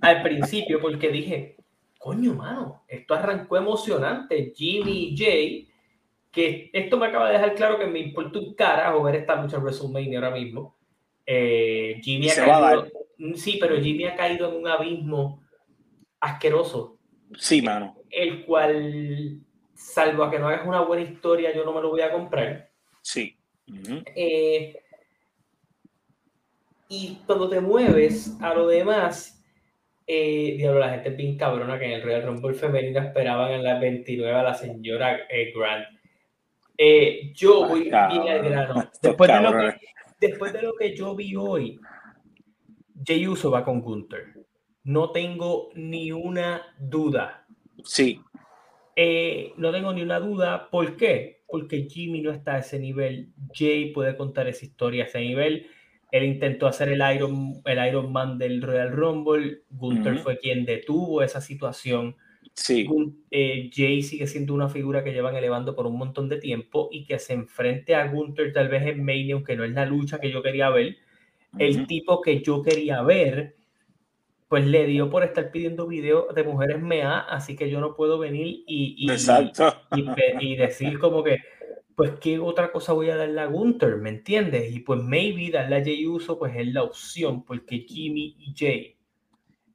S1: al principio porque dije, coño, mano, esto arrancó emocionante. Jimmy y Jay, que esto me acaba de dejar claro que me importa un carajo ver esta lucha en WrestleMania ahora mismo. Eh, Jimmy ha caído, sí, pero Jimmy ha caído en un abismo asqueroso.
S2: Sí, mano.
S1: El cual, salvo a que no hagas una buena historia, yo no me lo voy a comprar.
S2: Sí.
S1: eh, y cuando te mueves a lo demás, eh, diablo, la gente es bien cabrona que en el Royal Rumble femenino esperaban en las 29 a la señora eh, Grant. Eh, yo voy bien al grano. Después de, lo que, después de lo que yo vi hoy, Jay Uso va con Gunther. No tengo ni una duda.
S2: Sí.
S1: Eh, no tengo ni una duda. ¿Por qué? Porque Jimmy no está a ese nivel. Jay puede contar esa historia a ese nivel él intentó hacer el Iron, el Iron Man del Royal Rumble. Gunther fue quien detuvo esa situación.
S2: Sí.
S1: Eh, Jay sigue siendo una figura que llevan elevando por un montón de tiempo y que se enfrente a Gunther tal vez en Mania, aunque no es la lucha que yo quería ver. El tipo que yo quería ver, pues le dio por estar pidiendo videos de mujeres mea, así que yo no puedo venir y, y, y decir como que pues qué otra cosa voy a darle a Gunther, ¿me entiendes? Y pues maybe darle a Jay Uso pues es la opción, porque Jimmy y Jay.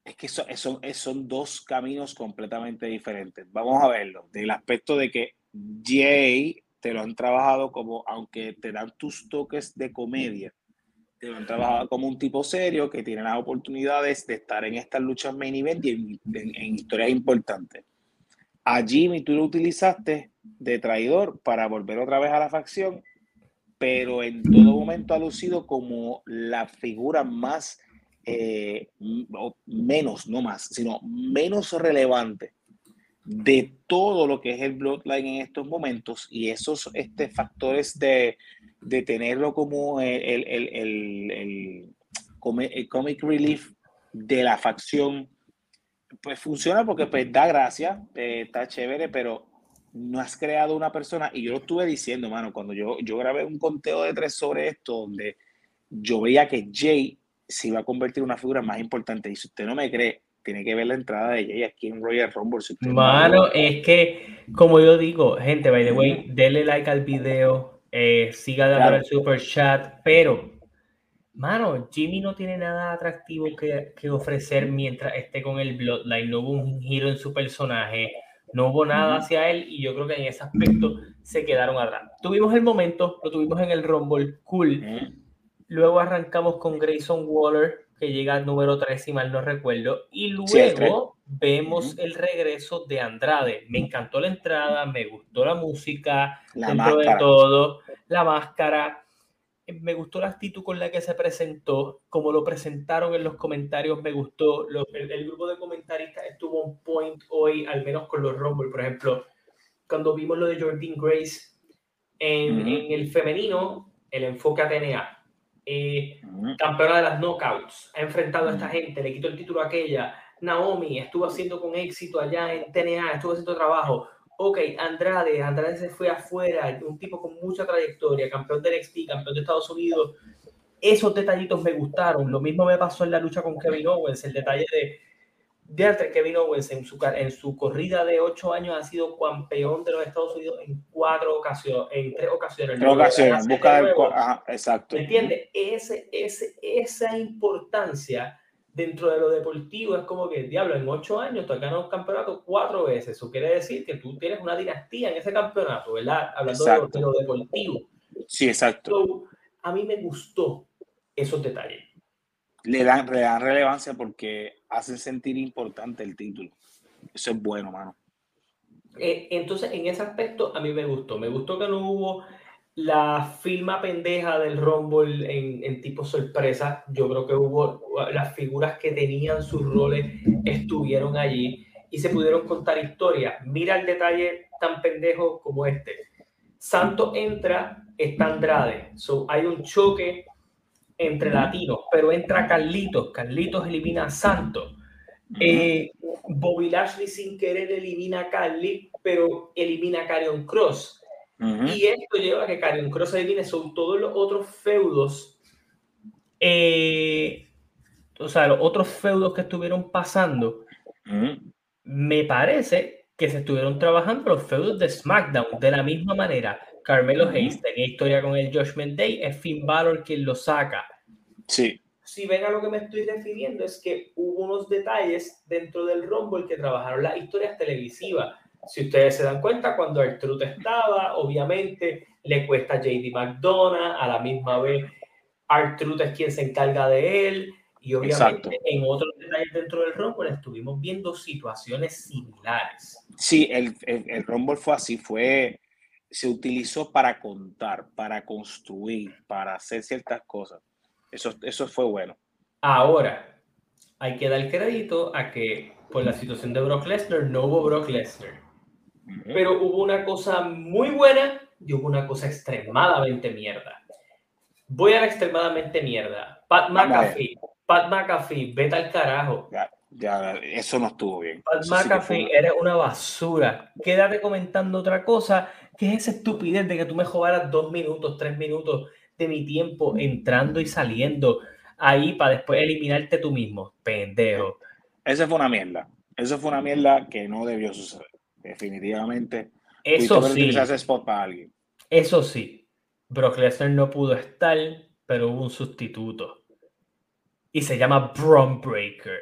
S2: Es que son, son, dos caminos completamente diferentes. Vamos a verlo, del aspecto de que Jay te lo han trabajado como, aunque te dan tus toques de comedia, te lo han trabajado como un tipo serio que tiene las oportunidades de estar en estas luchas main event y en, en historias importantes. A Jimmy tú lo utilizaste de traidor para volver otra vez a la facción, pero en todo momento ha lucido como la figura más, eh, menos, no más, sino menos relevante de todo lo que es el Bloodline en estos momentos y esos este, factores de, de tenerlo como el, el, el, el, comic relief de la facción, pues funciona porque pues da gracia, eh, está chévere, pero no has creado una persona, y yo lo estuve diciendo, mano, cuando yo, yo grabé un conteo de tres sobre esto, donde yo veía que Jay se iba a convertir en una figura más importante, y si usted no me cree, tiene que ver la entrada de Jay aquí en Royal Rumble.
S1: mano, es que, como yo digo, gente, by the way, denle like al video, eh, siga dando el super chat, pero, mano, Jimmy no tiene nada atractivo que, que ofrecer mientras esté con el Bloodline, no hubo un giro en su personaje no hubo nada hacia él y yo creo que en ese aspecto se quedaron atrás. Tuvimos el momento, lo tuvimos en el Rumble, cool. Luego arrancamos con Grayson Waller, que llega al número 3, si mal no recuerdo. Y luego vemos el regreso de Andrade. Me encantó la entrada, me gustó la música, dentro de todo, la máscara me gustó la actitud con la que se presentó, como lo presentaron en los comentarios, me gustó. el, grupo de comentaristas estuvo un point hoy, al menos con los Rumble, por ejemplo, cuando vimos lo de Jordan Grace en, el femenino, el enfoque a TNA, eh, campeona de las knockouts, ha enfrentado a esta gente, le quitó el título a aquella. Naomi estuvo haciendo con éxito allá en TNA, estuvo haciendo trabajo ok, Andrade, Andrade se fue afuera, un tipo con mucha trayectoria, campeón de NXT, campeón de Estados Unidos. Esos detallitos me gustaron. Lo mismo me pasó en la lucha con Kevin Owens, el detalle de, de Kevin Owens en su, en su corrida de ocho años ha sido campeón de los Estados Unidos en cuatro ocasiones, en tres ocasiones.
S2: Tres ocasiones, busca del... exacto.
S1: ¿Entiendes? Ese, ese, esa importancia dentro de lo deportivo es como que, diablo, en ocho años tú has ganado un campeonato cuatro veces. Eso quiere decir que tú tienes una dinastía en ese campeonato, ¿verdad? Hablando de lo, deportivo.
S2: Sí, exacto.
S1: a mí me gustó esos detalles.
S2: Le dan, relevancia porque hacen sentir importante el título. Eso es bueno, mano.
S1: Eh, entonces, en ese aspecto, a mí me gustó. Me gustó que no hubo la firma pendeja del Rumble en, tipo sorpresa, yo creo que hubo las figuras que tenían sus roles estuvieron allí y se pudieron contar historias. Mira el detalle tan pendejo como este. Santo entra, está Andrade. So, hay un choque entre latinos, pero entra Carlitos. Carlitos elimina a Santo. Eh, Bobby Lashley sin querer elimina a Carly, pero elimina a Carion Cross y esto lleva a que Karrion Cross adivine son todos los otros feudos, eh, o sea, los otros feudos que estuvieron pasando. Me parece que se estuvieron trabajando los feudos de SmackDown de la misma manera. Carmelo Hayes tenía historia con el Judgment Day, es Finn Balor quien lo saca.
S2: Sí.
S1: Si ven a lo que me estoy refiriendo, es que hubo unos detalles dentro del Rumble que trabajaron las historias televisivas si ustedes se dan cuenta, cuando el Truth estaba, obviamente le cuesta a JD McDonough, a la misma vez Truth es quien se encarga de él, y obviamente en otros detalles dentro del Rumble estuvimos viendo situaciones similares.
S2: Sí, el, el, Rumble fue así, fue, se utilizó para contar, para construir, para hacer ciertas cosas. Eso, eso fue bueno.
S1: Ahora, hay que dar crédito a que por la situación de Brock Lesnar no hubo Brock Lesnar. Pero hubo una cosa muy buena y hubo una cosa extremadamente mierda. Voy a la extremadamente mierda. Pat McAfee, Pat McAfee, vete al carajo.
S2: Ya, eso no estuvo bien.
S1: Pat McAfee, eres una basura. Quédate comentando otra cosa. ¿Qué es esa estupidez de que tú me jugaras dos minutos, tres minutos de mi tiempo entrando y saliendo ahí para después eliminarte tú mismo? Pendejo.
S2: Esa fue una mierda. Eso fue una mierda que no debió suceder definitivamente.
S1: Eso sí.
S2: spot para alguien.
S1: Eso sí. Brock Lesnar no pudo estar, pero hubo un sustituto. Y se llama Bron Breaker.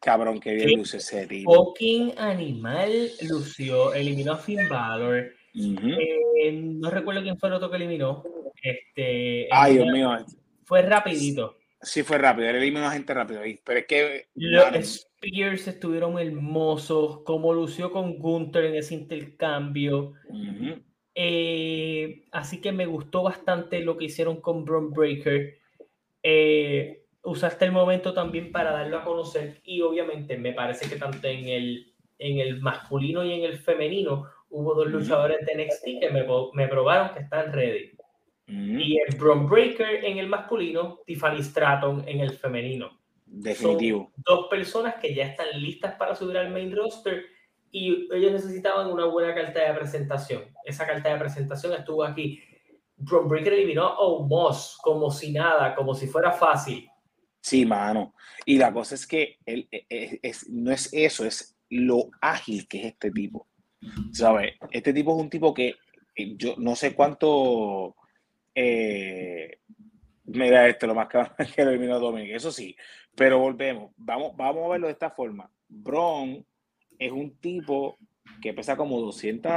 S2: Cabrón, que bien luce ese
S1: Fucking animal lució, eliminó a Finn Balor. Eh, no recuerdo quién fue el otro que eliminó. Este,
S2: Ay, Dios mío.
S1: Fue rapidito.
S2: Sí, fue rápido. Él eliminó a gente rápido ahí. Pero es que.
S1: Spears estuvieron hermosos, como lució con Gunther en ese intercambio. Eh, así que me gustó bastante lo que hicieron con Braun Breaker. Eh, usaste el momento también para darlo a conocer y obviamente me parece que tanto en el en el masculino y en el femenino, hubo dos luchadores de NXT que me, me probaron que están ready. Y el Bron Breaker en el masculino, Tiffany Stratton en el femenino.
S2: Definitivo.
S1: dos personas que ya están listas para subir al main roster y ellos necesitaban una buena carta de presentación. Esa carta de presentación estuvo aquí. Bron Breaker eliminó a Omos como si nada, como si fuera fácil.
S2: Sí, mano. Y la cosa es que él, e, e, es, no es eso, es lo ágil que es este tipo. ¿Sabes? Este tipo es un tipo que eh, yo no sé cuánto. Eh, mira esto, lo más que eliminó Dominic. Eso sí, pero volvemos. Vamos, vamos a verlo de esta forma. Bron es un tipo que pesa como 200,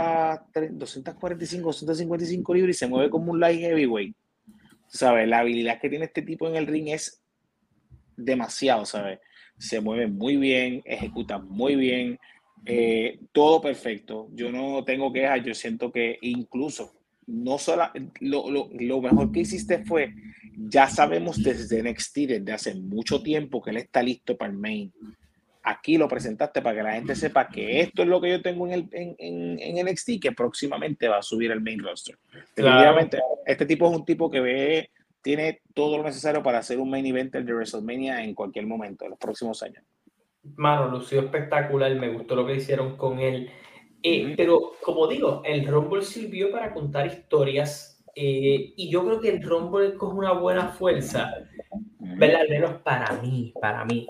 S2: 245, 255 libras y se mueve como un light heavyweight. ¿Sabes? La habilidad que tiene este tipo en el ring es demasiado, ¿sabes? Se mueve muy bien, ejecuta muy bien, eh, todo perfecto. Yo no tengo quejas, yo siento que incluso no solo lo, lo, lo, mejor que hiciste fue, ya sabemos desde NXT, desde hace mucho tiempo que él está listo para el main aquí lo presentaste para que la gente sepa que esto es lo que yo tengo en, el, en, en, en NXT, que próximamente va a subir el main roster. Definitivamente, este tipo es un tipo que ve, tiene todo lo necesario para hacer un main event de WrestleMania en cualquier momento de los próximos años.
S1: Mano, lució espectacular, me gustó lo que hicieron con él. Eh, pero como digo, el Rumble sirvió para contar historias eh, y yo creo que el Rumble coge una buena fuerza, ¿verdad? Al menos para mí, para mí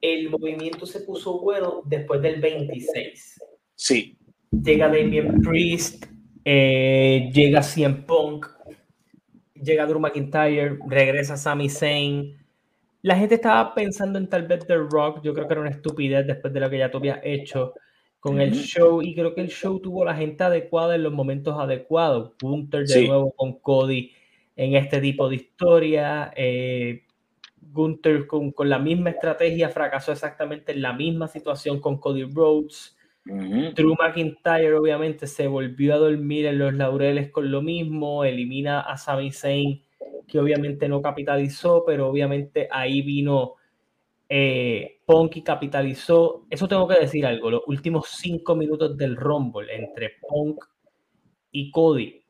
S1: el movimiento se puso bueno después del 26.
S2: Sí.
S1: Llega Damien Priest, eh, llega CM Punk, llega Drew McIntyre, regresa Sami Zayn. La gente estaba pensando en tal vez The Rock. Yo creo que era una estupidez después de lo que ya tú habías hecho con el show. Y creo que el show tuvo la gente adecuada en los momentos adecuados. Gunther de nuevo con Cody en este tipo de historia. Eh, Gunther con, con, la misma estrategia fracasó exactamente en la misma situación con Cody Rhodes. Drew McIntyre obviamente se volvió a dormir en los laureles con lo mismo, elimina a Sami Zayn que obviamente no capitalizó, pero obviamente ahí vino eh, Punk y capitalizó. Eso tengo que decir algo, los últimos cinco minutos del Rumble entre Punk y Cody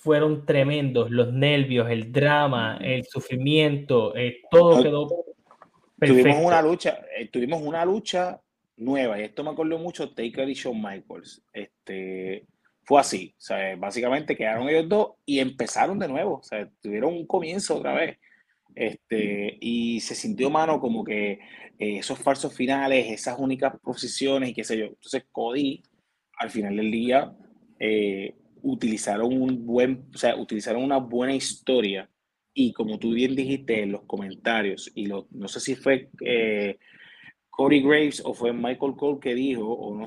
S1: fueron tremendos, los nervios, el drama, el sufrimiento, eh, todo quedó
S2: perfecto. Tuvimos una lucha, eh, tuvimos una lucha nueva y esto me acuerdo mucho Taker y Shawn Michaels. Este, fue así, o sea, básicamente quedaron ellos dos y empezaron de nuevo, o sea, tuvieron un comienzo otra vez. Este, y se sintió mano como que eh, esos falsos finales, esas únicas posiciones y qué sé yo. Entonces Cody, al final del día, eh, utilizaron un buen, o sea, utilizaron una buena historia y como tú bien dijiste en los comentarios, y lo, no sé si fue eh, Graves o fue Michael Cole que dijo, o no,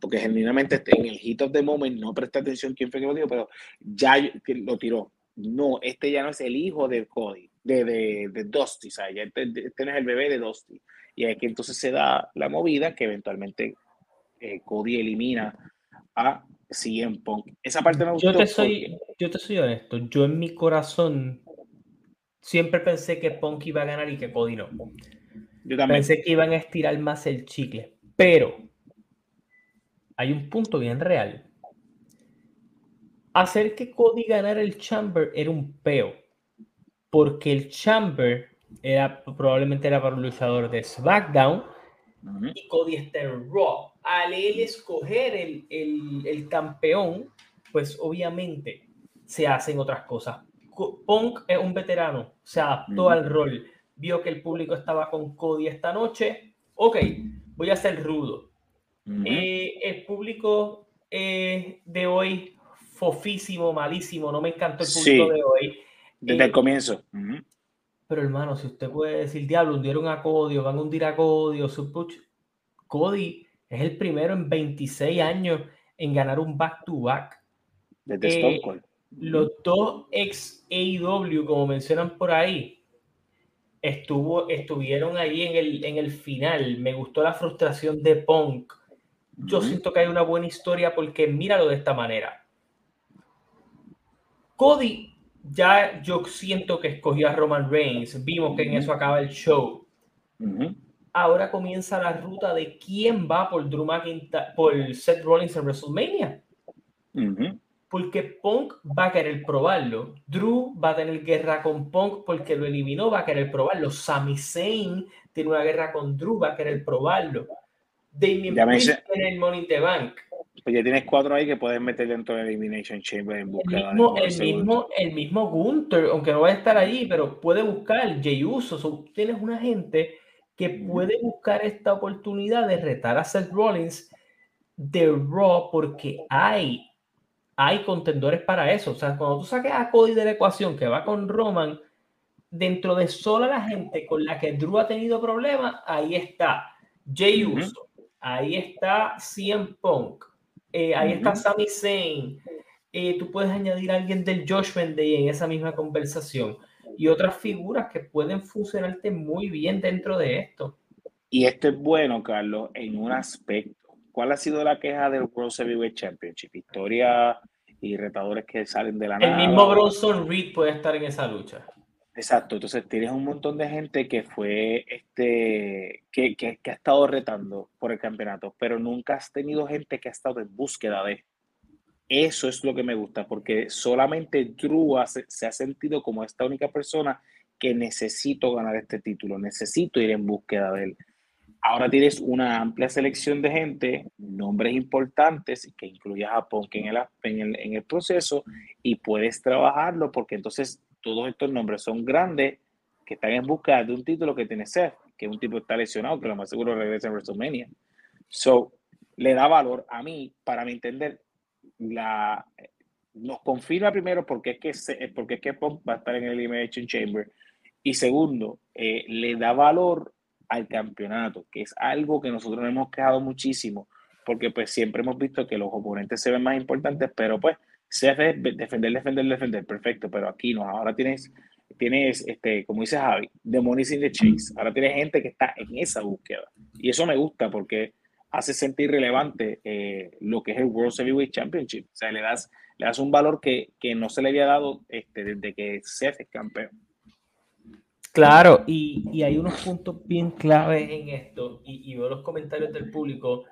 S2: porque genuinamente en el hit of the moment no presté atención quién fue que lo dijo, pero ya lo tiró. No, este ya no es el hijo de Cody, de, de, de Dusty, sea, ya este, este, no es el bebé de Dusty. Y aquí entonces se da la movida que eventualmente eh, Cody elimina a en Punk. Esa parte me
S1: gustó. Yo te, soy, yo te soy honesto. Yo en mi corazón siempre pensé que Punk iba a ganar y que Cody no. Yo también. Pensé que iban a estirar más el chicle. Pero hay un punto bien real. Hacer que Cody ganara el Chamber era un peo. Porque el Chamber era, probablemente era para un luchador de SmackDown y Cody está en Raw. Al él escoger el, el, el, campeón, pues obviamente se hacen otras cosas. Punk es un veterano, se adaptó al rol, vio que el público estaba con Cody esta noche, ok, voy a ser rudo. Eh, el público eh, de hoy, fofísimo, malísimo, no me encantó el público de hoy.
S2: Desde el eh, comienzo.
S1: Pero hermano, si usted puede decir, diablo, hundieron a Cody o van a hundir a Cody o su Cody es el primero en 26 años en ganar un back-to-back.
S2: Desde eh,
S1: Los dos ex AEW, como mencionan por ahí, estuvo, estuvieron ahí en el, en el final. Me gustó la frustración de Punk. Yo siento que hay una buena historia porque míralo de esta manera. Cody, ya yo siento que escogió a Roman Reigns. Vimos que en eso acaba el show ahora comienza la ruta de quién va por Drew McIntyre, por Seth Rollins en WrestleMania. Porque Punk va a querer probarlo. Drew va a tener guerra con Punk porque lo eliminó, va a querer probarlo. Sami Zayn tiene una guerra con Drew, va a querer probarlo. Damien Priest tiene el Money in the Bank.
S2: Pues ya tienes cuatro ahí que puedes meter dentro de Elimination Chamber en busca
S1: el mismo, el mismo, el mismo Gunther, aunque no va a estar allí, pero puede buscar Jey Uso. tienes una gente que puede buscar esta oportunidad de retar a Seth Rollins de Raw porque hay, hay contendores para eso. O sea, cuando tú saques a Cody de la ecuación que va con Roman, dentro de sola la gente con la que Drew ha tenido problemas, ahí está Jey Uso, ahí está CM Punk, eh, ahí está Sami Zayn. Eh, tú puedes añadir a alguien del Judgment Day en esa misma conversación y otras figuras que pueden funcionarte muy bien dentro de esto.
S2: Y esto es bueno, Carlos, en un aspecto. ¿Cuál ha sido la queja del World Heavyweight Championship? Historia y retadores que salen de la
S1: El mismo Bronson Reed puede estar en esa lucha.
S2: Exacto, entonces tienes un montón de gente que fue este que, que, que, ha estado retando por el campeonato, pero nunca has tenido gente que ha estado en búsqueda de. Eso es lo que me gusta, porque solamente Drew se ha sentido como esta única persona que necesito ganar este título, necesito ir en búsqueda de él. Ahora tienes una amplia selección de gente, nombres importantes, que incluye a Japón en el, en, el, en el proceso y puedes trabajarlo porque entonces todos estos nombres son grandes que están en búsqueda de un título que tiene Seth, que un tipo está lesionado, que lo más seguro regresa en WrestleMania. So, le da valor a mí, para mi entender, la, nos confirma primero porque es que, porque es que Punk va a estar en el Elimination Chamber y segundo, eh, le da valor al campeonato, que es algo que nosotros nos hemos quejado muchísimo, porque pues siempre hemos visto que los oponentes se ven más importantes, pero pues se hace defender, defender, defender, perfecto, pero aquí no, ahora tienes, tienes este, como dice Javi, demonios in the chase, ahora tienes gente que está en esa búsqueda, y eso me gusta porque hace sentir relevante eh, lo que es el World Heavyweight Championship. O sea, le das, le das un valor que, que no se le había dado este, desde que Seth es campeón.
S1: Claro, y, y, hay unos puntos bien claves en esto, y, y veo los comentarios del público.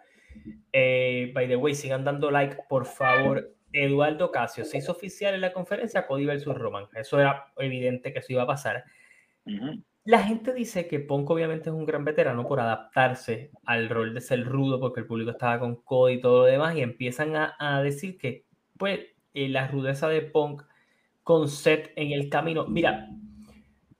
S1: Eh, by the way, sigan dando like, por favor. Eduardo Casio se hizo oficial en la conferencia Cody versus Roman. Eso era evidente que eso iba a pasar. La gente dice que Punk obviamente es un gran veterano por adaptarse al rol de ser rudo porque el público estaba con Cody y todo lo demás y empiezan a, decir que pues eh, la rudeza de Punk con Seth en el camino. Mira,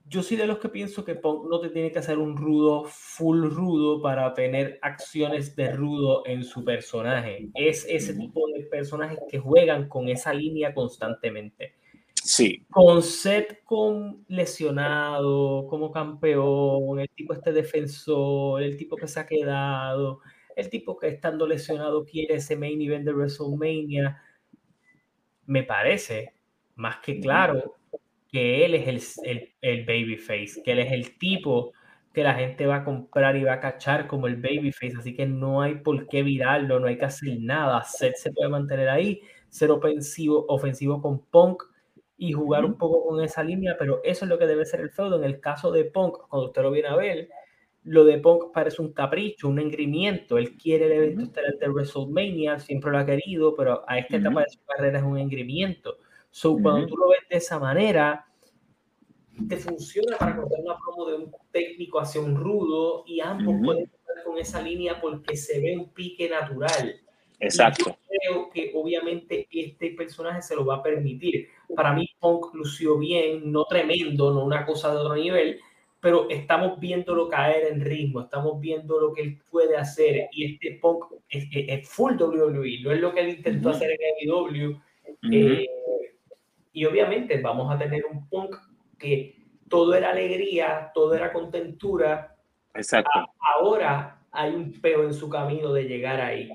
S1: yo soy de los que pienso que Punk no te tiene que hacer un rudo full rudo para tener acciones de rudo en su personaje. Es ese tipo de personajes que juegan con esa línea constantemente.
S2: Sí.
S1: Con Seth con lesionado, como campeón, el tipo este defensor, el tipo que se ha quedado, el tipo que estando lesionado quiere ese main event de WrestleMania. Me parece más que claro que él es el, el, el babyface, que él es el tipo que la gente va a comprar y va a cachar como el babyface, así que no hay por qué virarlo, no hay que hacer nada. Seth se puede mantener ahí, ser ofensivo, ofensivo con Punk y jugar un poco con esa línea, pero eso es lo que debe ser el feudo. En el caso de Punk, cuando usted lo viene a ver, lo de Punk parece un capricho, un engrimiento. Él quiere el evento estelar de WrestleMania, siempre lo ha querido, pero a esta etapa de su carrera es un engrimiento. So, cuando tú lo ves de esa manera, te funciona para contar una promo de un técnico hacia un rudo y ambos pueden estar con esa línea porque se ve un pique natural.
S2: Exacto.
S1: creo que obviamente este personaje se lo va a permitir. Para mí, Punk lució bien, no tremendo, no una cosa de otro nivel, pero estamos viéndolo caer en ritmo, estamos viendo lo que él puede hacer. Y este Punk es, full WWE, no es lo que él intentó hacer en AEW. Eh, y obviamente vamos a tener un Punk que todo era alegría, todo era contentura.
S2: Exacto.
S1: ahora hay un peo en su camino de llegar ahí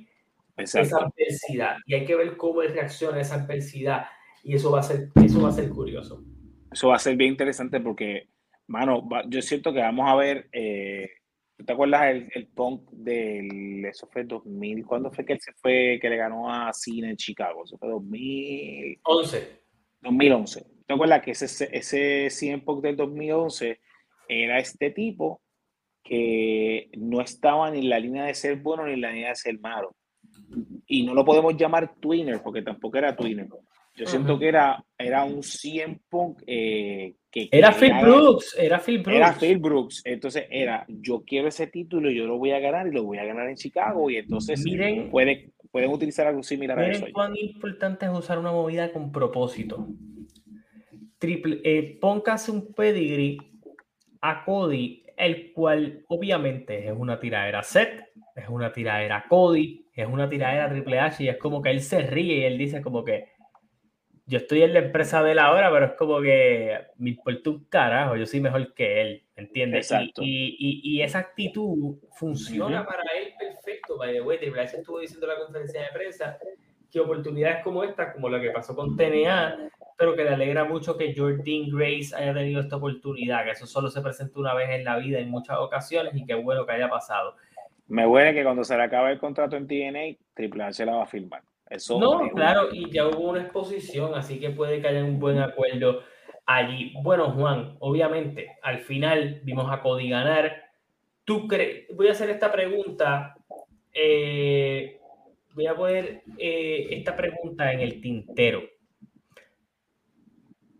S1: esa adversidad. Y hay que ver cómo él reacciona a esa adversidad. Y eso va a ser, eso va a ser curioso.
S2: Eso va a ser bien interesante porque, mano, yo siento que vamos a ver. Eh, ¿Te acuerdas el, el, punk del. Eso fue 2000. ¿Cuándo fue que él se fue, que le ganó a Cine en Chicago? Eso fue 2011. 2011. ¿Te acuerdas que ese, ese 100 punk del 2011 era este tipo que no estaban en la línea de ser bueno ni en la línea de ser malo. Y no lo podemos llamar twinner porque tampoco era twinner. Yo siento que era, era un 100 Punk eh, que...
S1: Era Phil Brooks, era Phil Brooks.
S2: Era Phil Brooks. Entonces era, yo quiero ese título yo lo voy a ganar y lo voy a ganar en Chicago. Y entonces
S1: miren,
S2: pueden, pueden utilizar algo similar a eso.
S1: cuán importante es usar una movida con propósito. Triple, eh, Punk hace un pedigree a Cody, el cual obviamente es una tiradera set, es una tiradera Cody, es una tiradera Triple H y es como que él se ríe y él dice como que yo estoy en la empresa de la hora, pero es como que me importa un carajo, yo soy mejor que él, ¿entiendes?
S2: Exacto.
S1: Y, y, y, esa actitud funciona para él By the way, Triple H estuvo diciendo en la conferencia de prensa que oportunidades como esta, como lo que pasó con TNA, pero que le alegra mucho que Jordan Grace haya tenido esta oportunidad, que eso solo se presentó una vez en la vida en muchas ocasiones y qué bueno que haya pasado.
S2: Me huele que cuando se le acabe el contrato en TNA, Triple H la va a firmar
S1: no, claro, y ya hubo una exposición, así que puede que haya un buen acuerdo allí. Bueno, Juan, obviamente, al final vimos a Cody ganar. ¿Tú crees? Voy a hacer esta pregunta. Eh, voy a poner eh, esta pregunta en el tintero.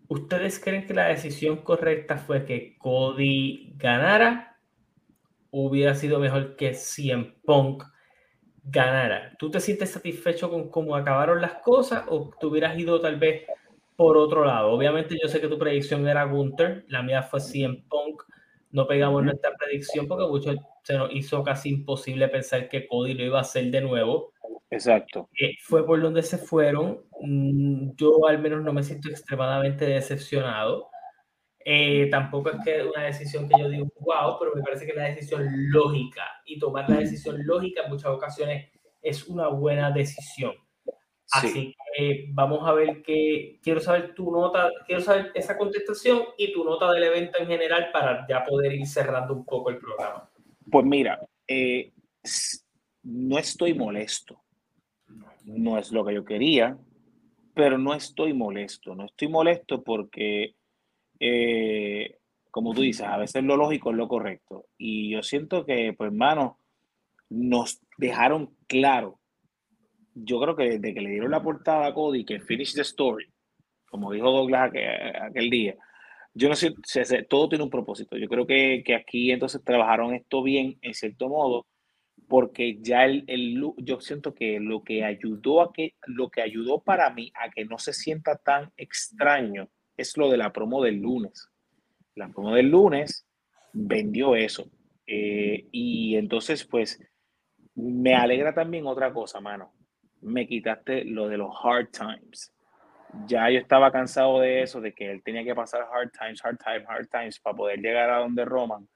S1: ¿Ustedes creen que la decisión correcta fue que Cody ganara? ¿Hubiera sido mejor que CM Punk ganara, ¿tú te sientes satisfecho con cómo acabaron las cosas o te hubieras ido tal vez por otro lado? Obviamente yo sé que tu predicción era Gunther, la mía fue CM Punk, no pegamos nuestra predicción porque mucho se nos hizo casi imposible pensar que Cody lo iba a hacer de nuevo.
S2: Exacto.
S1: Eh, fue por donde se fueron. Mm, yo al menos no me siento extremadamente decepcionado. Eh, tampoco es que una decisión que yo digo, wow, pero me parece que es la decisión lógica y tomar la decisión lógica en muchas ocasiones es una buena decisión. Así que vamos a ver que quiero saber tu nota, quiero saber esa contestación y tu nota del evento en general para ya poder ir cerrando un poco el programa.
S2: Pues mira, eh, no estoy molesto. No es lo que yo quería, pero no estoy molesto. No estoy molesto porque eh, como tú dices, a veces lo lógico es lo correcto. Y yo siento que, pues, hermano, nos dejaron claro. Yo creo que desde que le dieron la portada a Cody, que finish the story, como dijo Douglas aquel, día, yo no sé, todo tiene un propósito. Yo creo que, que, aquí entonces trabajaron esto bien, en cierto modo, porque ya el, el, yo siento que lo que ayudó a que, lo que ayudó para mí a que no se sienta tan extraño es lo de la promo del lunes. La promo del lunes vendió eso. Eh, y entonces, pues, me alegra también otra cosa, mano. Me quitaste lo de los hard times. Ya yo estaba cansado de eso, de que él tenía que pasar hard times, hard times, hard times para poder llegar a donde Roman.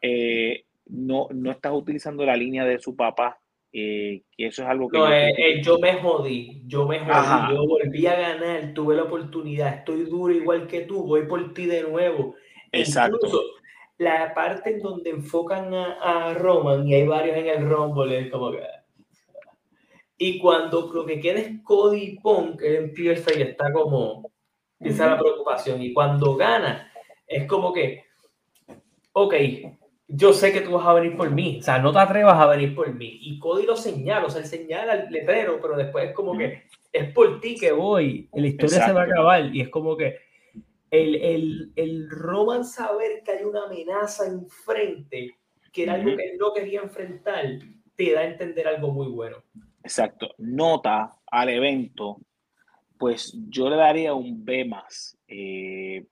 S2: Eh, no, no estás utilizando la línea de su papá eh, que eso es algo que...
S1: No, yo, eh, eh, yo me jodí, yo me jodí, yo volví a ganar, tuve la oportunidad, estoy duro igual que tú, voy por ti de nuevo.
S2: Exacto. Incluso,
S1: la parte en donde enfocan a, a, Roman y hay varios en el Rumble, es como que... Y cuando lo que queda es Cody Punk, él empieza y está como... Empieza la preocupación. Y cuando gana, es como que... Ok, yo sé que tú vas a venir por mí, o sea, no te atrevas a venir por mí. Y Cody lo señala, o sea, él señala el letrero, pero después es como que es por ti que voy, la historia se va a acabar y es como que el, el, el Roman saber que hay una amenaza enfrente, que era algo que él no quería enfrentar, te da a entender algo muy bueno.
S2: Exacto. Nota al evento, pues yo le daría un B más. Eh,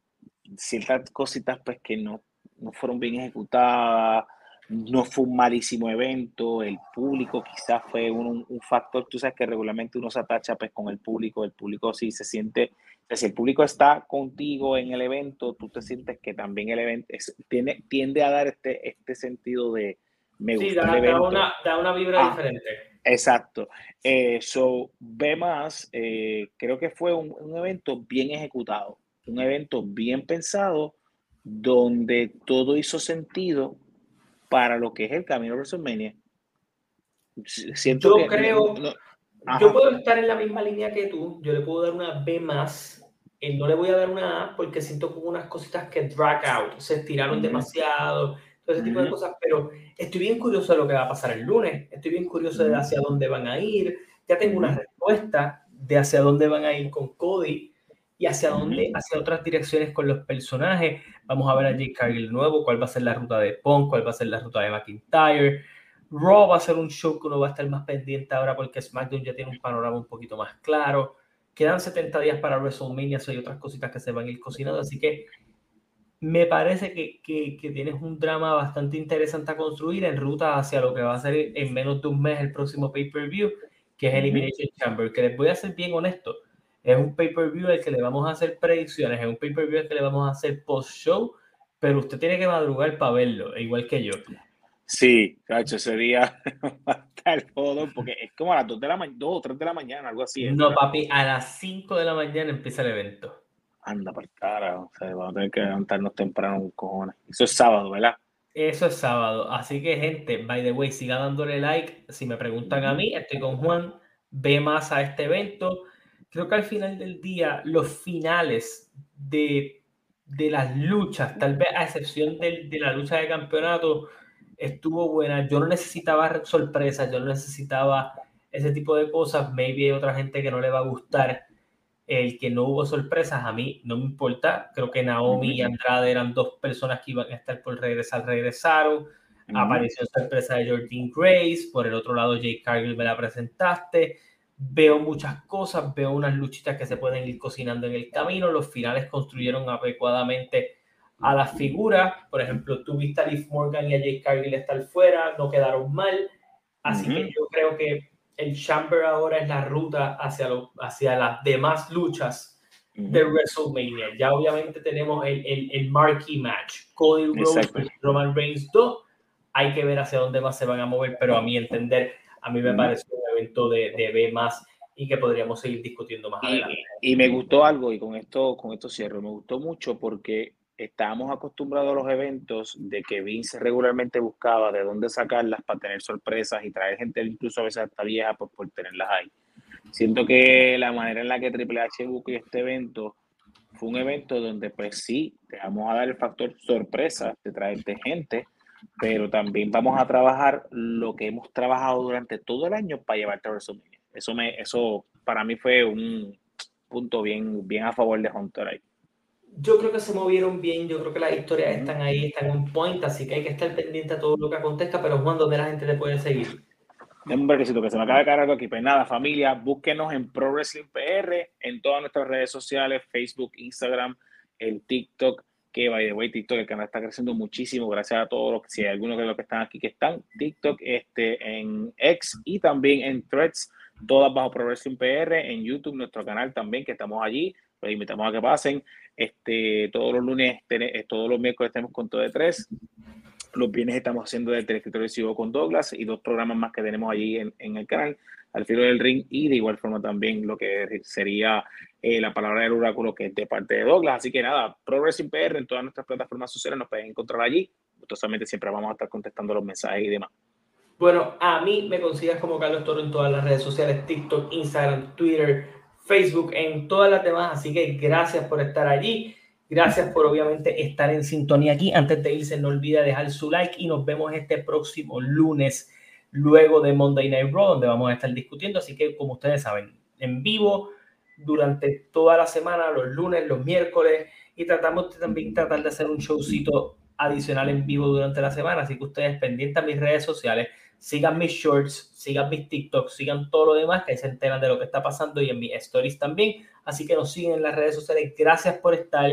S2: ciertas cositas pues que no no fueron bien ejecutadas, no fue un malísimo evento, el público quizás fue un, un, factor, tú sabes que regularmente uno se atacha pues con el público, el público sí se siente, si el público está contigo en el evento, tú te sientes que también el evento tiene, tiende a dar este, este sentido de
S1: me sí, gusta da, el evento. Da una, da una vibra ah, diferente.
S2: Exacto. Eh, so, B más, eh, creo que fue un, un evento bien ejecutado, un evento bien pensado, donde todo hizo sentido para lo que es el camino a WrestleMania.
S1: Siento yo creo, yo puedo estar en la misma línea que tú, yo le puedo dar una B más, no le voy a dar una A porque siento como unas cositas que drag out, se estiraron demasiado, todo ese tipo de cosas, pero estoy bien curioso de lo que va a pasar el lunes, estoy bien curioso de hacia dónde van a ir, ya tengo una respuesta de hacia dónde van a ir con Cody y hacia dónde, hacia otras direcciones con los personajes. Vamos a ver a Jake Cargill nuevo, cuál va a ser la ruta de Punk, cuál va a ser la ruta de McIntyre. Raw va a ser un show que uno va a estar más pendiente ahora porque SmackDown ya tiene un panorama un poquito más claro. Quedan 70 días para WrestleMania, hay otras cositas que se van a ir cocinando, así que me parece que, que, que, tienes un drama bastante interesante a construir en ruta hacia lo que va a ser en menos de un mes el próximo pay-per-view, que es Elimination Chamber, que les voy a ser bien honesto, es un pay-per-view al que le vamos a hacer predicciones, es un pay-per-view al que le vamos a hacer post-show, pero usted tiene que madrugar para verlo, igual que yo.
S2: Sí, cacho, sería el todo, porque es como a las 2 de la mañana, 2 o 3 de la mañana, algo así.
S1: No, papi, a las 5 de la mañana empieza el evento.
S2: Anda por cara, o sea, vamos a tener que levantarnos temprano, cojones. Eso es sábado, ¿verdad?
S1: Eso es sábado. Así que, gente, by the way, siga dándole like. Si me preguntan a mí, estoy con Juan. Ve más a este evento. Creo que al final del día, los finales de, de las luchas, tal vez a excepción de, de la lucha de campeonato, estuvo buena. Yo no necesitaba sorpresas, yo no necesitaba ese tipo de cosas. Maybe hay otra gente que no le va a gustar el que no hubo sorpresas, a mí no me importa. Creo que Naomi y Andrade eran dos personas que iban a estar por regresar, regresaron. Apareció sorpresa de Jordan Grace. Por el otro lado, Jake Cargill me la presentaste. Veo muchas cosas, veo unas luchitas que se pueden ir cocinando en el camino. Los finales construyeron adecuadamente a las figuras. Por ejemplo, tuviste a Liv Morgan y a Jake Cargill estar fuera, no quedaron mal. Así que yo creo que el Chamber ahora es la ruta hacia, lo, hacia las demás luchas de WrestleMania. Ya obviamente tenemos el, el, el marquee match, Cody Rhodes Roman Reigns 2. Hay que ver hacia dónde más se van a mover, pero a mi entender, a mí me parece un evento de, de B más y que podríamos seguir discutiendo más adelante.
S2: Y me gustó algo, y con esto, con esto cierro, me gustó mucho porque estábamos acostumbrados a los eventos de que Vince regularmente buscaba de dónde sacarlas para tener sorpresas y traer gente incluso a veces hasta vieja por, por tenerlas ahí. Siento que la manera en la que Triple H buscó este evento fue un evento donde pues sí, te vamos a dar el factor sorpresa de traerte gente, pero también vamos a trabajar lo que hemos trabajado durante todo el año para llevarte a WrestleMania. Eso, me, eso para mí fue un punto bien, bien a favor de Hunter ahí
S1: yo creo que se movieron bien, yo creo que las historias están ahí, están en point, así que hay que estar pendiente a todo lo que acontezca, pero Juan, ¿dónde la gente te puede seguir?
S2: Un brequecito que se me acaba de caer algo aquí. Pues nada, familia, búsquenos en Pro Wrestling PR, en todas nuestras redes sociales, Facebook, Instagram, el TikTok, que by the way, TikTok, el canal está creciendo muchísimo, gracias a todos los, si hay algunos de los que están aquí que están, TikTok, este, en X y también en Threads, todas bajo Pro Wrestling PR, en YouTube, nuestro canal también, que estamos allí, los invitamos a que pasen. Este, todos los lunes, eh, todos los miércoles tenemos con todo de tres. Los viernes estamos haciendo del teleescritorio con Douglas y dos programas más que tenemos allí en, el canal, al filo del ring y de igual forma también lo que sería eh, la palabra del oráculo que es de parte de Douglas. Así que nada, Progressing PR en todas nuestras plataformas sociales nos pueden encontrar allí. Totalmente siempre vamos a estar contestando los mensajes y demás.
S1: Bueno, a mí me consigues como Carlos Toro en todas las redes sociales, TikTok, Instagram, Twitter, Facebook, en todas las demás. Así que gracias por estar allí. Gracias por obviamente estar en sintonía aquí. Antes de irse, no olvide dejar su like y nos vemos este próximo lunes, luego de Monday Night Raw, donde vamos a estar discutiendo. Así que, como ustedes saben, en vivo durante toda la semana, los lunes, los miércoles, y tratamos de también de hacer un showcito adicional en vivo durante la semana. Así que ustedes pendientes a mis redes sociales sigan mis shorts, sigan mis TikToks, sigan todo lo demás, que ahí se enteran de lo que está pasando y en mis stories también. Así que nos siguen en las redes sociales. Gracias por estar.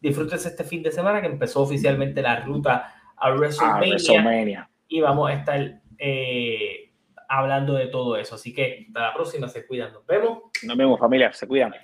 S1: Disfrútense este fin de semana que empezó oficialmente la ruta a WrestleMania. Y vamos a estar eh, hablando de todo eso. Así que hasta la próxima, se cuidan. Nos vemos.
S2: Nos vemos familia, se cuidan.